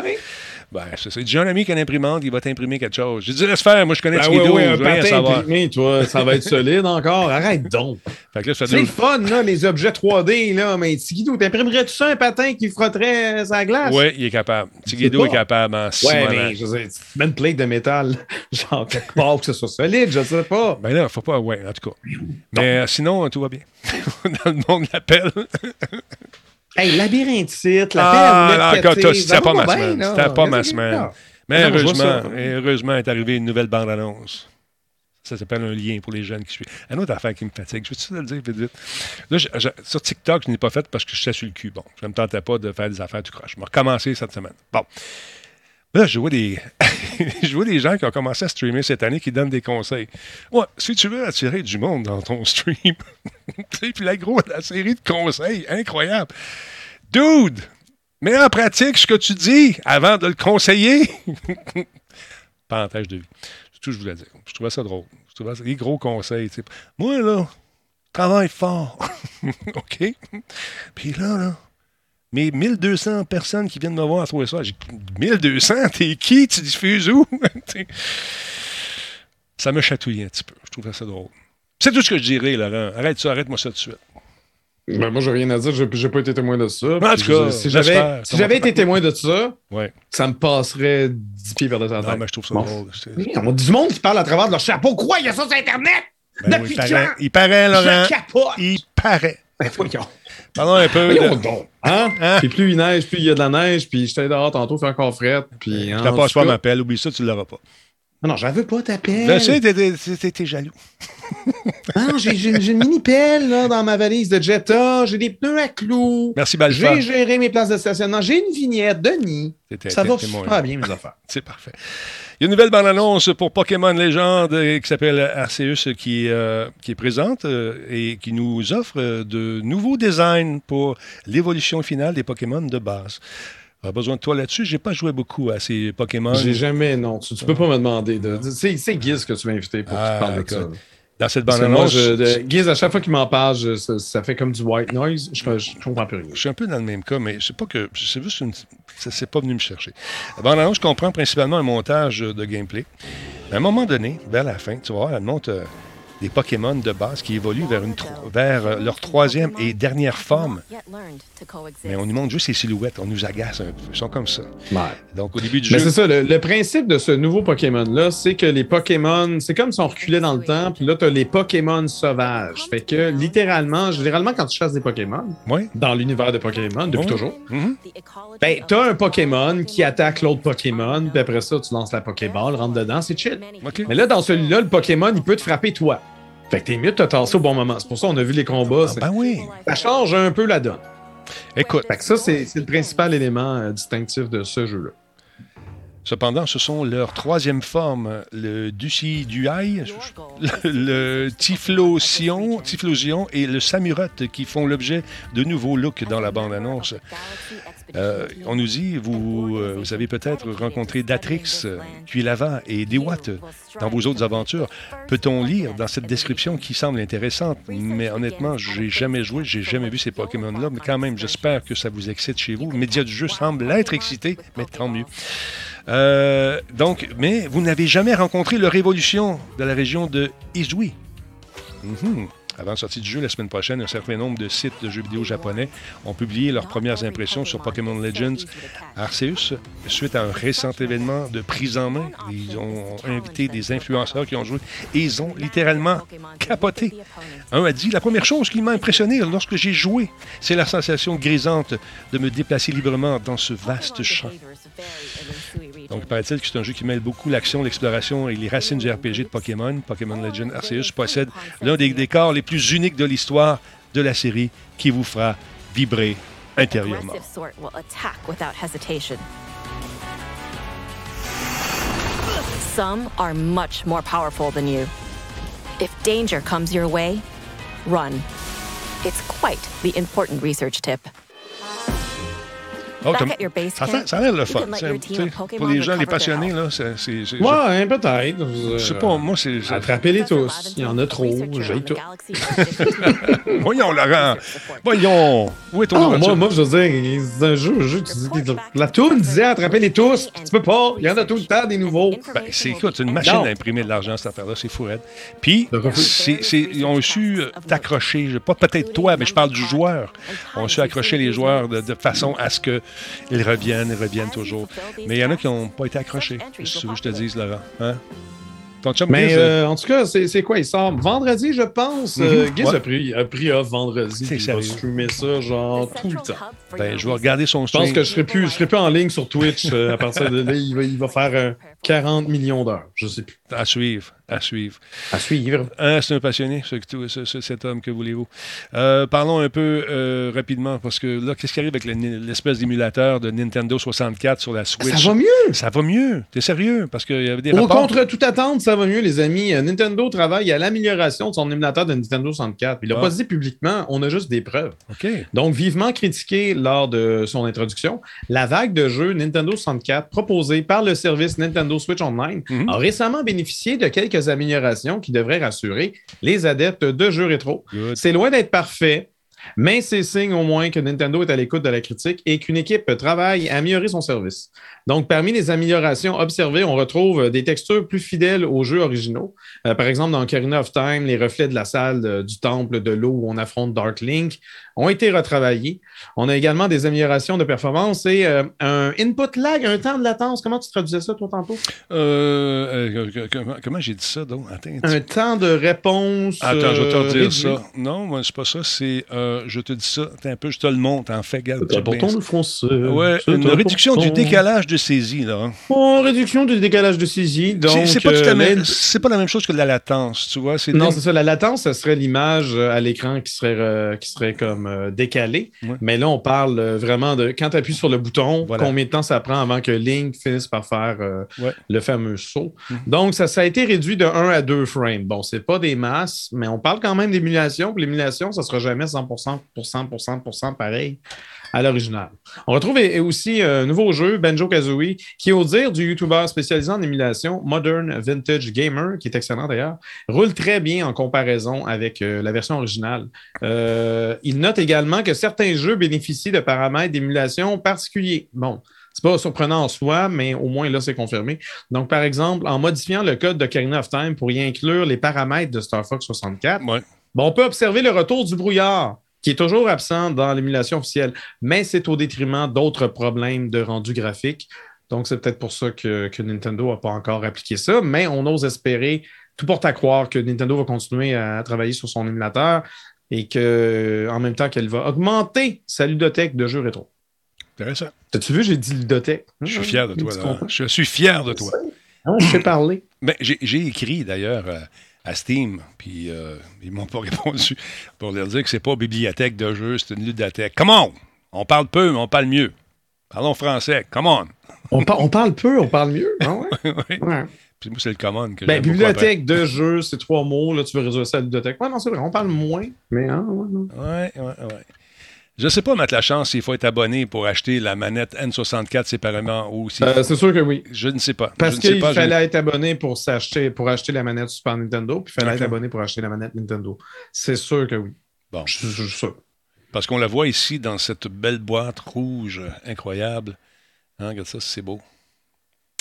Ben, c'est ça. J'ai un ami qui a une imprimante, il va t'imprimer quelque chose. J'ai dit, laisse faire, moi je connais ben, oui, oui, un patin imprimé, toi, ça va être solide encore. Arrête donc. C'est le fun, là, les objets 3D, là, mais Tigidou, t'imprimerais-tu ça un patin qui frotterait sa glace? Oui, il est capable. Tigidou est, capable en six Ouais, mais je sais, mets une plate de métal, [LAUGHS] genre quelque part que ce soit solide, je sais pas. Ben là, faut pas, ouais, en tout cas. Mais euh, sinon, tout va bien. [LAUGHS] Dans le monde l'appelle. Hey, labyrinthite, la ah, paix C'était pas ma semaine. C'était pas ma semaine. Mais heureusement, heureusement est arrivée une nouvelle bande-annonce. Ça s'appelle un lien pour les jeunes qui suivent. Une autre affaire qui me fatigue, je veux-tu te le dire vite, vite? Là, sur TikTok, je n'ai pas fait parce que je suis sur le cul. Bon, je ne me tentais pas de faire des affaires du croche. Je vais recommencer cette semaine. Bon. Là, je vois des. [LAUGHS] je vois des gens qui ont commencé à streamer cette année qui donnent des conseils. Ouais, si tu veux attirer du monde dans ton stream, [LAUGHS] puis la grosse la série de conseils, incroyable. Dude, mets en pratique ce que tu dis avant de le conseiller. [LAUGHS] Parenthèse de vie. C'est tout que je voulais dire. Je trouvais ça drôle. Je trouvais ça des gros conseils. Moi, là, travaille fort. OK? Puis là, là, mais 1200 personnes qui viennent me voir à trouver ça. J'ai 1200, t'es qui? Tu diffuses où? [LAUGHS] ça me chatouillait un petit peu. Je trouvais ça drôle. C'est tout ce que je dirais, Laurent. Arrête ça, arrête-moi ça tout de suite. Ben, moi, j'ai rien à dire. J'ai pas été témoin de ça. En tout cas, si j'avais été témoin de ça, ça me passerait 10 pieds vers le Non, mais je trouve ça drôle. on a du monde qui parle à travers de leur chapeau. Quoi? Il y a ça sur Internet? Ben Depuis il, paraît, il paraît, Laurent. Il paraît. Ben, Pardon un peu. De... Hein? hein? Puis plus il neige, plus il y a de la neige. Puis j'étais dehors tantôt, fait encore frais. Puis, je te passe pas ma pelle. Oublie ça, tu l'auras pas. Non, non, j'en veux pas ta pelle. Ben, sais, t'es jaloux. [LAUGHS] non, j'ai une mini pelle là, dans ma valise de Jetta. J'ai des pneus à clous. Merci, Balfa. J'ai géré mes places de stationnement. J'ai une vignette, Denis. Ça va super bien, mes affaires. C'est parfait. Il y a une nouvelle bande-annonce pour Pokémon Légende euh, qui s'appelle Arceus qui, euh, qui est présente euh, et qui nous offre de nouveaux designs pour l'évolution finale des Pokémon de base. Pas besoin de toi là-dessus. J'ai pas joué beaucoup à ces Pokémon. J'ai jamais, non. Tu, peux pas me demander. De, c'est, Giz que tu m'as invité pour ah, parler de ça. Dans cette bande-annonce. Giz, à chaque fois qu'il m'en parle, ça, fait comme du white noise. Je, je, comprends plus rien. Je suis un peu dans le même cas, mais c'est pas que. C'est juste une. Ça s'est pas venu me chercher. La bande-annonce, je comprends principalement un montage de gameplay. à un moment donné, vers la fin, tu vois, elle monte. Euh, des Pokémon de base qui évoluent vers, une vers euh, leur troisième et dernière forme. Mais on nous montre juste les silhouettes, on nous agace un peu. Ils sont comme ça. Donc, au début du Mais c'est ça, le, principe de ce nouveau Pokémon-là, c'est que les Pokémon, c'est comme si on reculait dans le temps, puis là, tu as les Pokémon sauvages. Fait que, littéralement, généralement, quand tu chasses des Pokémon, dans l'univers de Pokémon, depuis toujours, mm-hmm. ben, tu as un Pokémon qui attaque l'autre Pokémon, puis après ça, tu lances la Pokéball, rentre dedans, c'est chill. Mais là, dans celui-là, le Pokémon, il peut te frapper toi. Fait que t'es mieux de te tasser au bon moment. C'est pour ça qu'on a vu les combats. Ah, ben oui. Ça change un peu la donne. Écoute. Fait que ça, c'est le principal élément euh, distinctif de ce jeu-là. Cependant, ce sont leurs troisième forme, le Ducy Duai, le, Tiflosion, Tiflosion et le Samurot qui font l'objet de nouveaux looks dans la bande-annonce. Euh, on nous dit, vous, euh, vous avez peut-être rencontré Datrix, Cuilava et Dewat dans vos autres aventures. Peut-on lire dans cette description qui semble intéressante, mais honnêtement, j'ai jamais joué, j'ai jamais vu ces Pokémon-là, mais quand même, j'espère que ça vous excite chez vous. Le média du jeu semble être excité, mais tant mieux. Euh, donc, mais vous n'avez jamais rencontré leur évolution de la région de Izui. Mhm. Avant la sortie du jeu la semaine prochaine, un certain nombre de sites de jeux vidéo japonais ont publié leurs premières impressions sur Pokémon Legends Arceus suite à un récent événement de prise en main. Ils ont invité des influenceurs qui ont joué et ils ont littéralement capoté. Un a dit La première chose qui m'a impressionné lorsque j'ai joué, c'est la sensation grisante de me déplacer librement dans ce vaste champ. Donc, paraît-il que c'est un jeu qui mêle beaucoup l'action, l'exploration et les racines du RPG de Pokémon. Pokémon Legend Arceus possède l'un des décors les plus uniques de l'histoire de la série qui vous fera vibrer intérieurement. Some are much more powerful than you. If danger comes your way, run. It's quite the important research tip. Oh, ça, ça, a l'air le fun. Pour les gens, les passionnés, là, c'est. Ouais, hein, peut-être. Je sais pas, moi, c'est. Attrapez-les tous. Il y en a trop. J'ai tout. [LAUGHS] Voyons, Laurent. Voyons. Où est ton ah, moi, moi, je veux dire, c'est un jeu. jeu tu dis, la tourne disait attrapez-les tous. Tu peux pas. Il y en a tout le temps des nouveaux. Ben, c'est écoute, une machine à imprimer de l'argent, cette affaire-là. C'est fou, Puis, ils ont su euh, t'accrocher. Pas peut-être toi, mais je parle du joueur. On a su accrocher les joueurs de, de façon à ce que ils reviennent, ils reviennent toujours. Mais il y en a qui n'ont pas été accrochés. Veux que je te dise, Laurent. Hein? Mais euh, en tout cas, c'est quoi? Il sort vendredi, je pense? Euh, mhm. a pris, a pris off vendredi. Il va streamer ça genre tout le temps. Ben, je vais regarder son stream. Je pense que je ne serai, plus, je serai plus en ligne sur Twitch euh, à partir de là. Il va, il va faire 40 millions d'heures. Je sais plus. À suivre. À suivre. À suivre. Hein, c'est un passionné, cet homme, que voulez-vous. Euh, parlons un peu euh, rapidement, parce que là, qu'est-ce qui arrive avec l'espèce d'émulateur de Nintendo 64 sur la Switch? Ça va mieux! Ça va mieux. T'es sérieux? Parce qu'il y avait des Au contre toute attente, ça va mieux, les amis. Euh, Nintendo travaille à l'amélioration de son émulateur de Nintendo 64. Il l'a ah. pas dit publiquement, on a juste des preuves. OK. Donc, vivement critiqué lors de son introduction, la vague de jeux Nintendo 64 proposée par le service Nintendo Switch Online mhm. a récemment bénéficié de quelques améliorations qui devraient rassurer les adeptes de jeux rétro. C'est loin d'être parfait, mais c'est signe au moins que Nintendo est à l'écoute de la critique et qu'une équipe travaille à améliorer son service. Donc, parmi les améliorations observées, on retrouve des textures plus fidèles aux jeux originaux. Euh, par exemple, dans Ocarina of Time, les reflets de la salle du temple de l'eau où on affronte Dark Link ont été retravaillés. On a également des améliorations de performance et euh, un input lag, un temps de latence. Comment tu traduisais ça, toi, tantôt? Euh, comment, j'ai dit ça, donc? un temps de réponse. Attends, je vais te dire ça. Non, moi, c'est pas ça. C'est euh, je te dis ça, un peu, je te le montre, en fait. C'est important le français. Ouais, une réduction du décalage de saisie, là. Hein. Oh, réduction du décalage de saisie, donc... C'est pas, euh, pas, la même chose que la latence, tu vois. Non, c'est ça, la latence, ce serait l'image à l'écran qui serait, qui serait comme décalée, mais là, on parle vraiment de, quand tu appuies sur le bouton, combien de temps ça prend avant que Link finisse par faire le fameux saut. Mm. Donc, ça, ça a été réduit de 1 à 2 frames. Bon, c'est pas des masses, mais on parle quand même d'émulation. L'émulation, ça sera jamais 100%, pour 100%, pareil à l'original. On retrouve aussi un nouveau jeu, Benjo Kazooie, qui, au dire du YouTuber spécialisé en émulation, Modern Vintage Gamer, qui est excellent d'ailleurs, roule très bien en comparaison avec euh, la version originale. Euh, il note également que certains jeux bénéficient de paramètres d'émulation particuliers. Bon, c'est pas surprenant en soi, mais au moins là, c'est confirmé. Donc, par exemple, en modifiant le code de Karina of Time pour y inclure les paramètres de Star Fox 64, on peut observer le retour du brouillard qui est toujours absent dans l'émulation officielle, mais c'est au détriment d'autres problèmes de rendu graphique. Donc, c'est peut-être pour ça que, Nintendo n'a pas encore appliqué ça, mais on ose espérer, tout porte à croire que Nintendo va continuer à travailler sur son émulateur et qu'en même temps qu'elle va augmenter sa ludothèque de jeux rétro. Intéressant. T'as-tu vu, j'ai dit ludothèque? Je suis fier de toi. Je suis fier de toi. Non, je sais parler. Ben, j'ai écrit d'ailleurs euh, à Steam, puis euh, ils m'ont pas [LAUGHS] répondu pour leur dire que c'est pas bibliothèque de jeux, c'est une ludothèque. Come on! On parle peu, mais on parle mieux. Parlons français. Come on! on, on, parle peu, on parle mieux. Ah ouais? [LAUGHS] ouais. Puis moi, c'est le common que ben, Bibliothèque de jeux, c'est trois mots. Là, tu veux résoudre ça à la ludothèque. Ouais, non, c'est vrai, on parle moins. Mais, hein, ouais, ouais, ouais. Je ne sais pas, mettre la chance, s'il faut être abonné pour acheter la manette N64 séparément ou si. Euh, c'est sûr que oui. Je ne sais pas. Parce qu'il fallait être abonné pour, s'acheter, pour acheter la manette Super Nintendo, puis il fallait être abonné pour acheter la manette Nintendo. C'est sûr que oui. Bon. Je suis sûr. Parce qu'on la voit ici dans cette belle boîte rouge incroyable. Hein, regarde ça, c'est beau.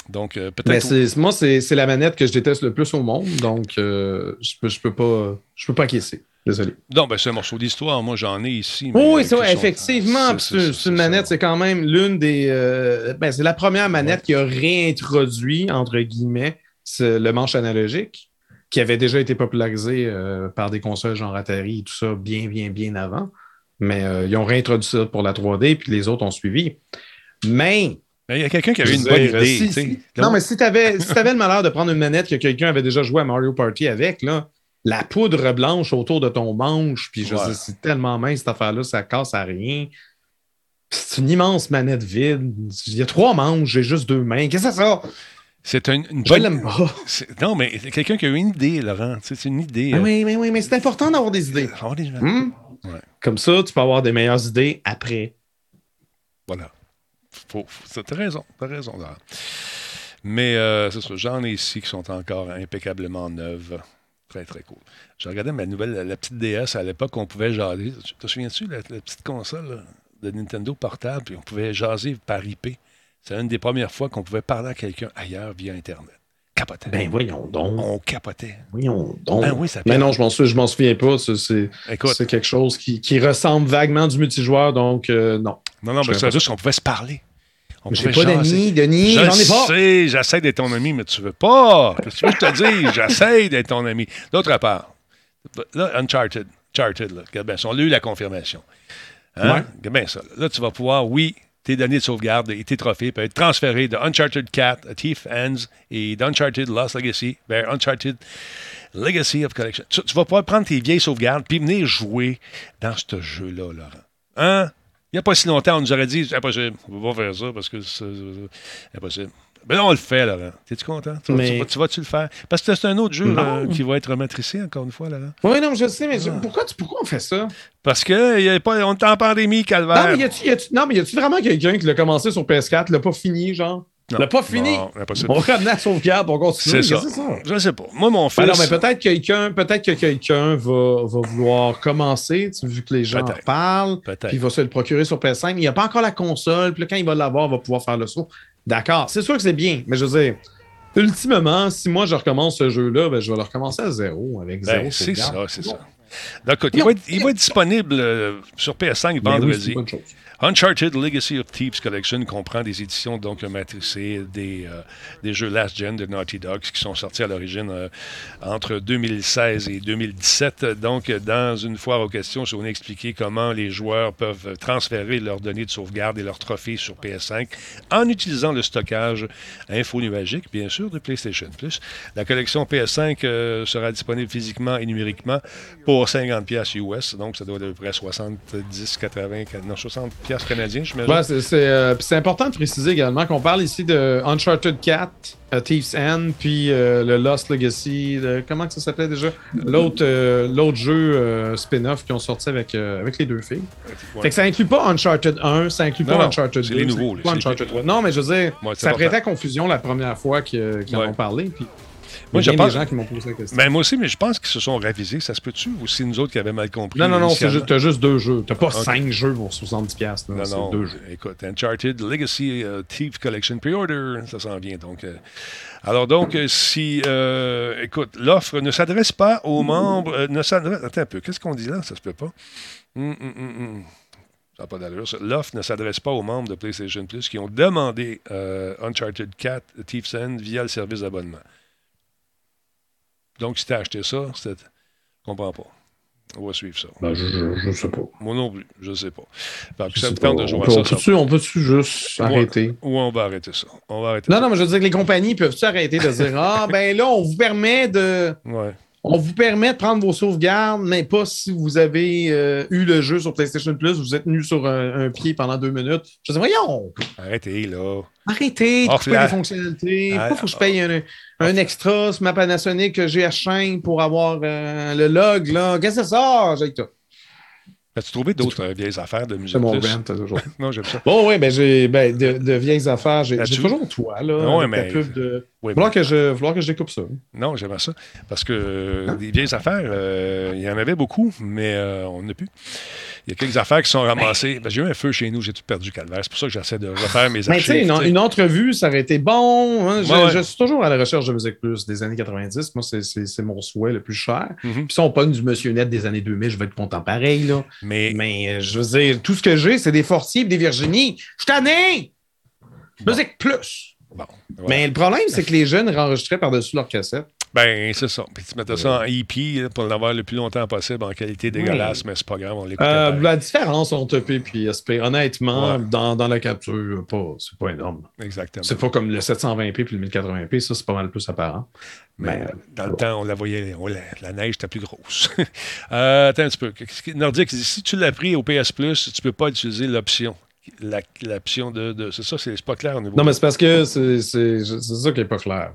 Donc, euh, peut-être. Moi, c'est la manette que je déteste le plus au monde, donc euh, je peux, je peux pas, je peux pas acquiescer. Désolé. Non, ben c'est un morceau d'histoire. Moi, j'en ai ici. oui, c'est vrai, effectivement. C'est une manette, c'est quand même l'une des. Euh, ben, c'est la première manette qui a réintroduit, entre guillemets, le manche analogique, qui avait déjà été popularisé euh, par des consoles genre Atari et tout ça bien, bien, bien avant. Mais euh, ils ont réintroduit ça pour la 3D, puis les autres ont suivi. Mais. Il y a quelqu'un qui avait une bonne idée. non, mais si tu avais, si avais le malheur de prendre une manette que quelqu'un avait déjà joué à Mario Party avec, là, la poudre blanche autour de ton manche, puis je sais, c'est tellement mince cette affaire-là, ça casse à rien. C'est une immense manette vide. Il y a trois manches, j'ai juste deux mains. Qu'est-ce que c'est ça? C'est une, une bonne. pas. Non, mais quelqu'un qui a une idée, Laurent. C'est une idée. Ah oui, oui, oui, mais c'est important d'avoir des idées. Avoir des... Hmm? Comme ça, tu peux avoir des meilleures idées après. Voilà. Faut, t'as raison, t'as raison, Laurent. Mais euh, c'est ça, j'en ai ici qui sont encore impeccablement neuves. Très, très cool. Je regardais ma nouvelle, la petite DS à l'époque, on pouvait jaser. Te souviens-tu, la, la, petite console de Nintendo portable, puis on pouvait jaser par IP. C'est une des premières fois qu'on pouvait parler à quelqu'un ailleurs via Internet. Capotait. Ben voyons donc. On capotait. Voyons donc. Ben oui, ça Mais non, je m'en souviens, souviens pas. C'est quelque chose qui, qui, ressemble vaguement du multijoueur, donc euh, non. Non, non, mais c'est juste qu'on pouvait se parler. J'ai pas d'amis, Denis, j'en ai pas. sais, j'essaie d'être ton ami, mais tu veux pas. Qu'est-ce que tu veux que je te dise? [LAUGHS] J'essaie d'être ton ami. D'autre part, là, Uncharted, Uncharted, là, regarde bien on a eu la confirmation. Hein? Regarde bien ça. Là, tu vas pouvoir, oui, tes données de sauvegarde et tes trophées peuvent être transférés de Uncharted 4 à Thief Ends et d'Uncharted Lost Legacy vers Uncharted Legacy of Collection. Tu, tu, vas pouvoir prendre tes vieilles sauvegardes puis venir jouer dans ce jeu-là, Laurent. Hein? Il n'y a pas si longtemps, on nous aurait dit impossible, on ne peut pas faire ça parce que c'est impossible. Mais là, on le fait, Laurent. T'es-tu content? Tu, vas-tu le faire? Parce que c'est un autre jeu euh, qui va être matricé, encore une fois, Laurent. Oui, non, je sais, mais ah. pourquoi, pourquoi on fait ça? Parce qu'on est en pandémie, calvaire. Non, mais y a-tu, non, mais y a-tu vraiment quelqu'un qui l'a commencé sur PS4, l'a pas fini, genre? On n'a pas fini. Non, on ramener la sauvegarde, on continue. C'est ça. ça. Je sais pas. Moi, mon fils. Alors, mais peut-être quelqu'un, peut-être que quelqu'un va, va, vouloir commencer, vu que les gens parlent. Puis il va se le procurer sur PS5. Il n'y a pas encore la console. Puis là, quand il va l'avoir, il va pouvoir faire le saut. D'accord. C'est sûr que c'est bien. Mais je veux dire, ultimement, si moi je recommence ce jeu-là, ben, je vais le recommencer à zéro, avec ben, zéro C'est ça, c'est ça. Donc, il, va être, il va être, disponible euh, sur PS5 vendredi. Uncharted Legacy of Thieves Collection comprend des éditions donc matricées des, euh, des jeux Last Gen de Naughty Dogs qui sont sortis à l'origine euh, entre 2016 et 2017. Donc, dans une foire aux questions, je vais vous expliquer comment les joueurs peuvent transférer leurs données de sauvegarde et leurs trophées sur PS5 en utilisant le stockage infonuagique, bien sûr, de PlayStation Plus. La collection PS5 euh, sera disponible physiquement et numériquement pour 50 pièces US, donc ça doit être à peu près 70, 80, non, 60 je ouais, euh, c'est important de préciser également qu'on parle ici de Uncharted 4, uh, Thief's End, puis euh, le Lost Legacy, comment que ça s'appelait déjà? L'autre l'autre jeu spin-off qui ont sorti avec, avec les deux filles. Fait que ça inclut pas Uncharted 1, ça inclut pas Uncharted 2. les nouveaux. Uncharted Non, mais je veux dire, ça prêtait à confusion la première fois qu'ils en ont parlé, puis... Moi, j'ai des gens qui m'ont posé la question. Ben, moi aussi, mais je pense qu'ils se sont ravisés. Ça se peut-tu? Ou c'est nous autres qui avaient mal compris? Non, non, non, tu as juste deux jeux. Tu n'as pas cinq jeux pour 70$. Non, non, deux jeux. Écoute, Uncharted Legacy uh, Thief Collection Pre-Order, ça s'en vient. Donc, euh, alors, donc, euh, si. Euh, écoute, l'offre ne s'adresse pas aux membres. ne s'adresse. Attends un peu. Qu'est-ce qu'on dit là? Ça se peut pas. Hum, ça n'a pas d'allure. L'offre ne s'adresse pas aux membres de PlayStation Plus qui ont demandé Uncharted 4 Thief's End via le service d'abonnement. Donc, si tu as acheté ça, je ne comprends pas. On va suivre ça. Ben, je, ne sais pas. Moi non plus, je ne sais pas. ça de on, peut, ça, on peut juste arrêter? Ou on va arrêter ça. On va arrêter non, non, mais je veux dire que les compagnies peuvent-tu arrêter de dire [LAUGHS] Ah, ben là, on vous permet de. Ouais. On vous permet de prendre vos sauvegardes, mais pas si vous avez euh, eu le jeu sur PlayStation Plus, vous êtes tenu sur un, pied pendant deux minutes. Je dis, voyons! Arrêtez, là. Arrêtez de couper les fonctionnalités. Pourquoi faut que je paye un, extra sur ma Panasonic GH5 pour avoir euh, le log, là? Qu'est-ce que c'est ça? J'ai tout. As-tu trouvé d'autres euh, vieilles affaires de musique? C'est mon rent, toujours. [LAUGHS] non, j'aime ça. Bon, oui, ben, j'ai, ben, de, vieilles affaires, j'ai, toujours toi, là. Non, mais... Pub de... Oui, vouloir, que je, vouloir que je découpe ça. Non, j'aime ça. Parce que euh, des vieilles affaires, euh, il y en avait beaucoup, mais on n'a plus. Il y a quelques affaires qui sont ramassées. Ben, j'ai eu un feu chez nous, j'ai tout perdu, Calvaire? C'est pour ça que j'essaie de refaire mes archives. Mais tu sais, une, entrevue, ça aurait été bon. Hein? Je, suis toujours à la recherche de Musique Plus des années 90. Moi, c'est mon souhait le plus cher. Mm-hmm. Puis si on pogne du Monsieur Net des années 2000, je vais être content pareil. Là. Mais, Mais euh, je veux dire, tout ce que j'ai, c'est des Fortiers et des Virginie. Je t'en ai! Musique Plus. Bon, Mais le problème, c'est que les jeunes enregistraient par-dessus leur cassette. Ben, c'est ça. Puis tu mettais ça en EP pour l'avoir le plus longtemps possible en qualité dégueulasse, mais c'est pas grave, on l'écoute. Euh, la différence entre EP et SP, honnêtement, dans, dans, la capture, pas, c'est pas énorme. Exactement. C'est pas comme le 720p puis le 1080p, ça, c'est pas mal plus apparent. Mais, euh, dans le temps, on la voyait, la, neige était plus grosse. [LAUGHS] euh, attends un petit peu. Nordique, si tu l'as pris au PS Plus, tu peux pas utiliser l'option l'option de, C'est ça, c'est pas clair au niveau. Non, mais c'est parce que c'est ça qui n'est pas clair.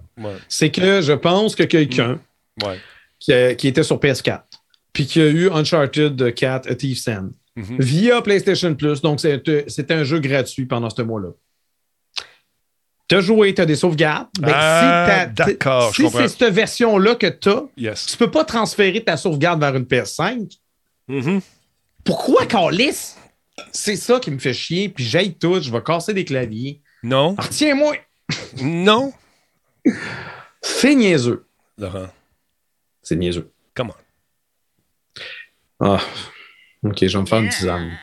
C'est que je pense que quelqu'un mm. qui, qui, était sur PS4, puis qui a eu Uncharted 4 A Thief's End mm-hmm. via PlayStation Plus, donc c'était un jeu gratuit pendant ce mois-là. Tu as joué, tu as des sauvegardes. Ben, ah, d'accord, si c'est cette version-là que tu as, yes. tu peux pas transférer ta sauvegarde vers une PS5. Mm-hmm. Pourquoi, Carlis? C'est ça qui me fait chier, puis j'aille tout, je vais casser des claviers. Non. Retiens-moi! non! C'est niaiseux. Laurent. C'est niaiseux. Comment? Ah, ok, je vais me faire une tisane.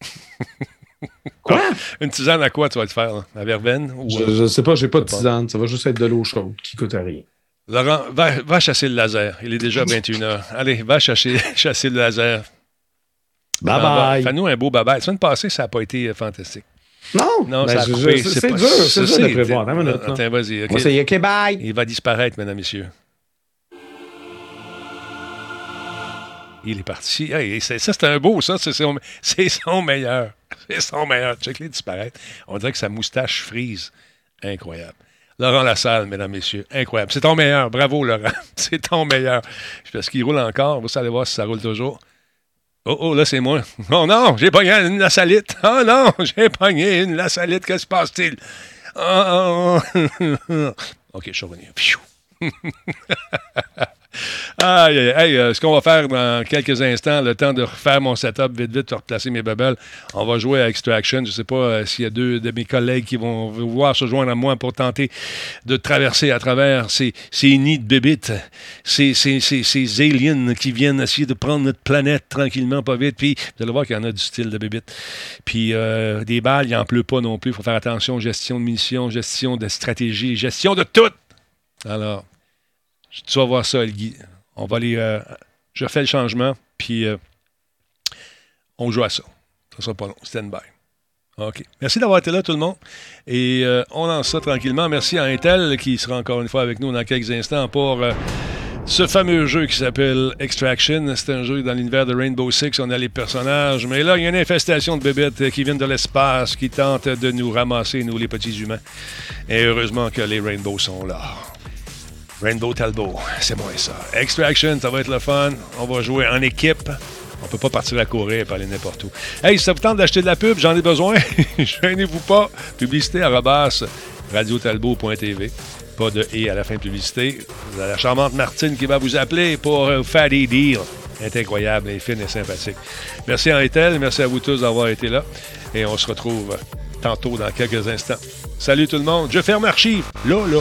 [LAUGHS] quoi? Une tisane à quoi tu vas te faire? À verveine? Ou... Je, je sais pas, j'ai pas de tisane. Ça va juste être de l'eau chaude qui coûte à rien. Laurent, va, va, chasser le laser. Il est déjà [LAUGHS] 21h. Allez, va chasser, [LAUGHS] chasser le laser. Bye bye. Fais-nous un beau bye bye. La semaine passée, ça n'a pas été euh, fantastique. Non, non ben, c'est dur, c'est dur de prévoir. Attends, vas-y. Okay. c'est OK, bye. Il va disparaître, mesdames, messieurs. Il est parti. Hey, ça, c'est un beau, ça. C'est son, son, meilleur. C'est son meilleur. [LAUGHS] Check-les disparaître. On dirait que sa moustache frise. Incroyable. Laurent Lassalle, mesdames, messieurs. Incroyable. C'est ton meilleur. Bravo, Laurent. [LAUGHS] C'est ton meilleur. Parce qu'il roule encore. Vous allez voir si ça roule toujours. Oh, oh, là, c'est moi. Oh non, j'ai pogné une lasalite. Oh non, [LAUGHS] j'ai pogné une lasalite. Que se passe-t-il? Oh, oh. [LAUGHS] OK, je suis revenu. [LAUGHS] Aïe, aïe, euh, ce qu'on va faire dans quelques instants, le temps de refaire mon setup vite, vite, de replacer mes bubbles, on va jouer à Extraction. Je ne sais pas euh, s'il y a deux de mes collègues qui vont vouloir se joindre à moi pour tenter de traverser à travers ces, ces nids de bébites, ces, aliens qui viennent essayer de prendre notre planète tranquillement, pas vite. Puis vous allez voir qu'il y en a du style de bébites. Puis euh, des balles, il n'en pleut pas non plus. Il faut faire attention, gestion de munitions, gestion de stratégie, gestion de tout. Alors, tu vas voir ça, Guy. On va aller. Euh, je fais le changement, puis euh, on joue à ça. Ça sera pas long. Stand by. OK. Merci d'avoir été là, tout le monde. Et euh, on lance ça tranquillement. Merci à Intel qui sera encore une fois avec nous dans quelques instants pour ce fameux jeu qui s'appelle Extraction. C'est un jeu dans l'univers de Rainbow Six. On a les personnages. Mais là, il y a une infestation de bébêtes qui viennent de l'espace, qui tentent de nous ramasser, nous, les petits humains. Et heureusement que les Rainbows sont là. Rainbow Talbot, c'est moi ça. Extraction, ça va être le fun. On va jouer en équipe. On peut pas partir à courir et aller n'importe où. Hey, ça vous tente d'acheter de la pub, j'en ai besoin. [LAUGHS] Gênez-vous pas. Publicité à rabasse radiotalbot.tv. Pas de « et » à la fin de publicité. Vous avez la charmante Martine qui va vous appeler pour euh, faire des deals. Elle est incroyable, elle est fine et sympathique. Merci à merci à vous tous d'avoir été là. Et on se retrouve tantôt dans quelques instants. Salut tout le monde. Je ferme archive. Là, là.